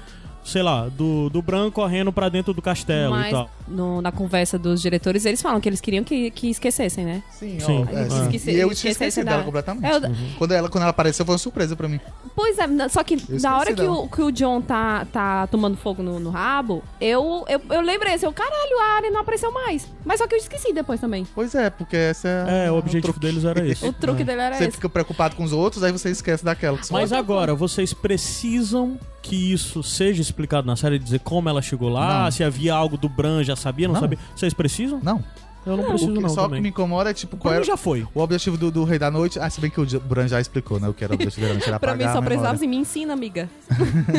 sei lá, do, do Bran correndo pra dentro do castelo e Mas tal. no- na conversa dos diretores, eles falam que eles queriam que, que esquecessem, né? Sim, Sim. ó, é, E eu esqueci tinha esquecido da- dela completamente. É, eu- Quando, ela, quando ela apareceu, foi uma surpresa pra mim. Pois é, só que na hora que dela. o, que o John tá, tá tomando fogo no, no rabo, eu, eu, eu lembrei assim, eu, caralho, a Arya não apareceu mais. Mas só que eu esqueci depois também. Pois é, porque essa é. É, o o objetivo truque. deles era esse. O truque É. dele era Você esse. fica preocupado com os outros, aí você esquece daquela. Mas agora, vocês precisam que isso seja explicado na série, dizer como ela chegou lá, Não. se havia algo do Bran, já sabia, não, Não. sabia. Vocês precisam? Não. Eu não O preciso que, não só o que me incomoda é, tipo, qual era já foi. o objetivo do, do Rei da Noite. Ah, se bem que o Bran já explicou, né? O que era o objetivo da noite. Era Pra mim só a precisava assim, me ensina, amiga.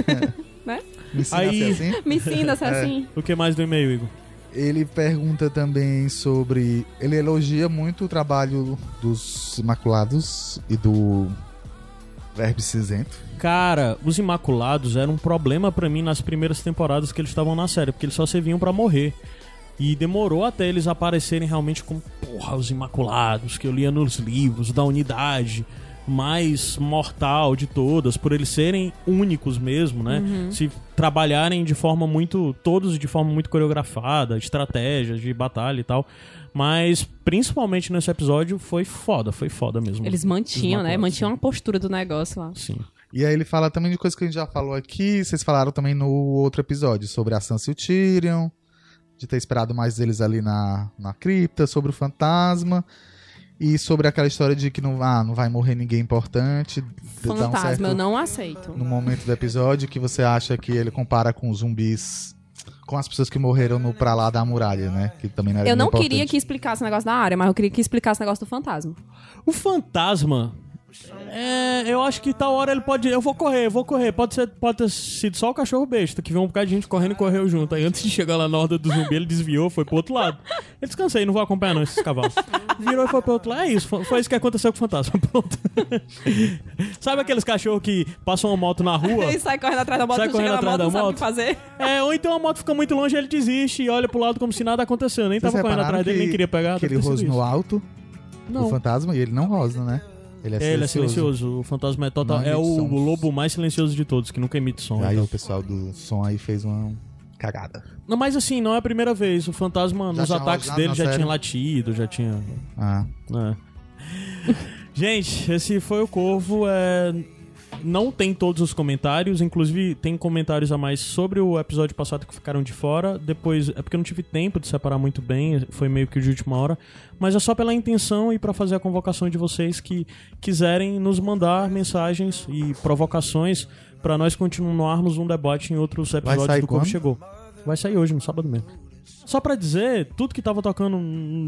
né? Me ensina Aí- a ser assim. Me ensina, se é É. assim. O que mais do e-mail, Igor? Ele pergunta também sobre. Ele elogia muito o trabalho dos Imaculados e do Verbe Cinzento. Cara, os Imaculados eram um problema pra mim nas primeiras temporadas que eles estavam na série, porque eles só serviam pra morrer. E demorou até eles aparecerem realmente como, porra, os Imaculados, que eu lia nos livros da unidade mais mortal de todas, por eles serem únicos mesmo, né? Se trabalharem de forma muito. todos de forma muito coreografada, estratégias de batalha e tal. Mas, principalmente nesse episódio, foi foda, foi foda mesmo. Eles mantinham, né? Mantinham a postura do negócio lá. Sim. E aí ele fala também de coisas que a gente já falou aqui. Vocês falaram também no outro episódio sobre a Sansa e o Tyrion. De ter esperado mais deles ali na, na cripta, sobre o fantasma. E sobre aquela história de que não, ah, não vai morrer ninguém importante. Dá um Fantasma, certo- eu não aceito. no momento do episódio que você acha que ele compara com os zumbis, com as pessoas que morreram no pra lá da muralha, né? Que também não era Eu não importante. queria que explicasse o negócio da área, mas eu queria que explicasse o negócio do fantasma. O fantasma, É, eu acho que tal hora ele pode. Eu vou correr, eu vou correr. Pode, ser, pode ter sido só o cachorro besta, que viu um bocado de gente correndo e correu junto. Aí antes de chegar lá na horda do zumbi, ele desviou, foi pro outro lado. Eu descansei, não vou acompanhar não esses cavalos. Virou e foi pro outro lado. É isso, foi, foi isso que aconteceu com o fantasma. Pronto. Sabe aqueles cachorros que passam uma moto na rua? E sai correndo atrás da moto, Sai correndo atrás moto, da não sabe o moto. que fazer. É, ou então a moto fica muito longe, ele desiste e olha pro lado como se nada aconteceu. Nem Vocês tava correndo atrás dele, nem queria pegar. Que deve ele ter sido rosnou isso. alto, o Não. fantasma, e ele não rosna, né? Ele é, É, ele é silencioso. O fantasma é total. Não é o sons. lobo mais silencioso de todos, que nunca emite som. Aí então. o pessoal do som aí fez uma cagada. Não, mas assim, não é a primeira vez. O fantasma, Já nos ataques dele, já série? tinha latido, já tinha. Ah, É. Gente, esse foi o Corvo. É... Não tem todos os comentários, inclusive tem comentários a mais sobre o episódio passado que ficaram de fora. Depois, é porque eu não tive tempo de separar muito bem, foi meio que de última hora. Mas é só pela intenção e para fazer a convocação de vocês que quiserem nos mandar mensagens e provocações para nós continuarmos um debate em outros episódios do quando? Chegou. Vai sair hoje, no sábado mesmo. Só pra dizer, tudo que tava tocando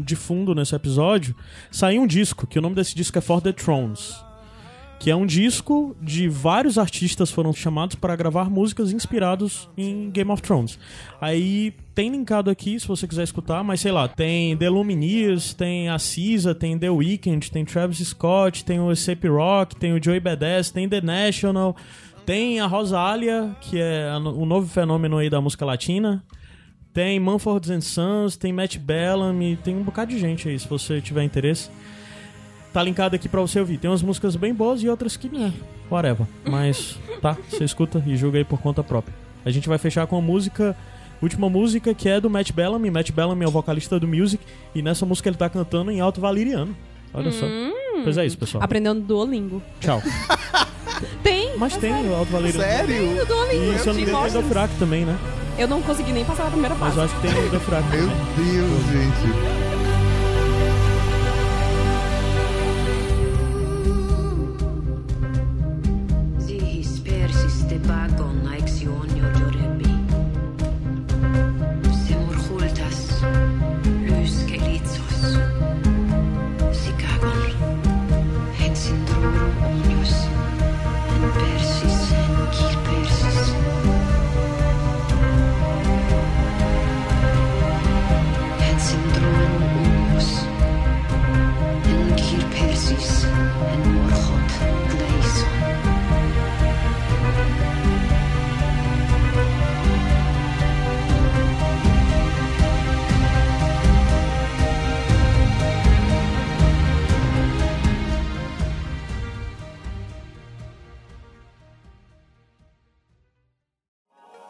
de fundo nesse episódio, saiu um disco, que o nome desse disco é For the Thrones. Que é um disco de vários artistas foram chamados para gravar músicas inspirados em Game of Thrones. Aí tem linkado aqui, se você quiser escutar, mas sei lá, tem The Lumineers, tem a Cisa, tem The Weeknd, tem Travis Scott, tem o A$AP Rock, tem o Joey Badass, tem The National, tem a Rosalia, que é o novo fenômeno aí da música latina. Tem Mumford Sons, tem Matt Bellamy, tem um bocado de gente aí, se você tiver interesse. Tá linkado aqui pra você ouvir. Tem umas músicas bem boas e outras que, né, whatever. Mas, tá, você escuta e julga aí por conta própria. A gente vai fechar com a música, última música, que é do Matt Bellamy. Matt Bellamy é o vocalista do Music, e nessa música ele tá cantando em alto valeriano. Olha só. Pois é isso, pessoal. Aprendendo Duolingo. Tchau. Tem! Mas tem o alto valeriano. sério? O Duolingo, E se eu não me engano, tem mostro. Dofrak também, né? Eu não consegui nem passar na primeira Mas fase. eu acho que tem o Dofrak Meu também. Deus, gente. fuiste pa'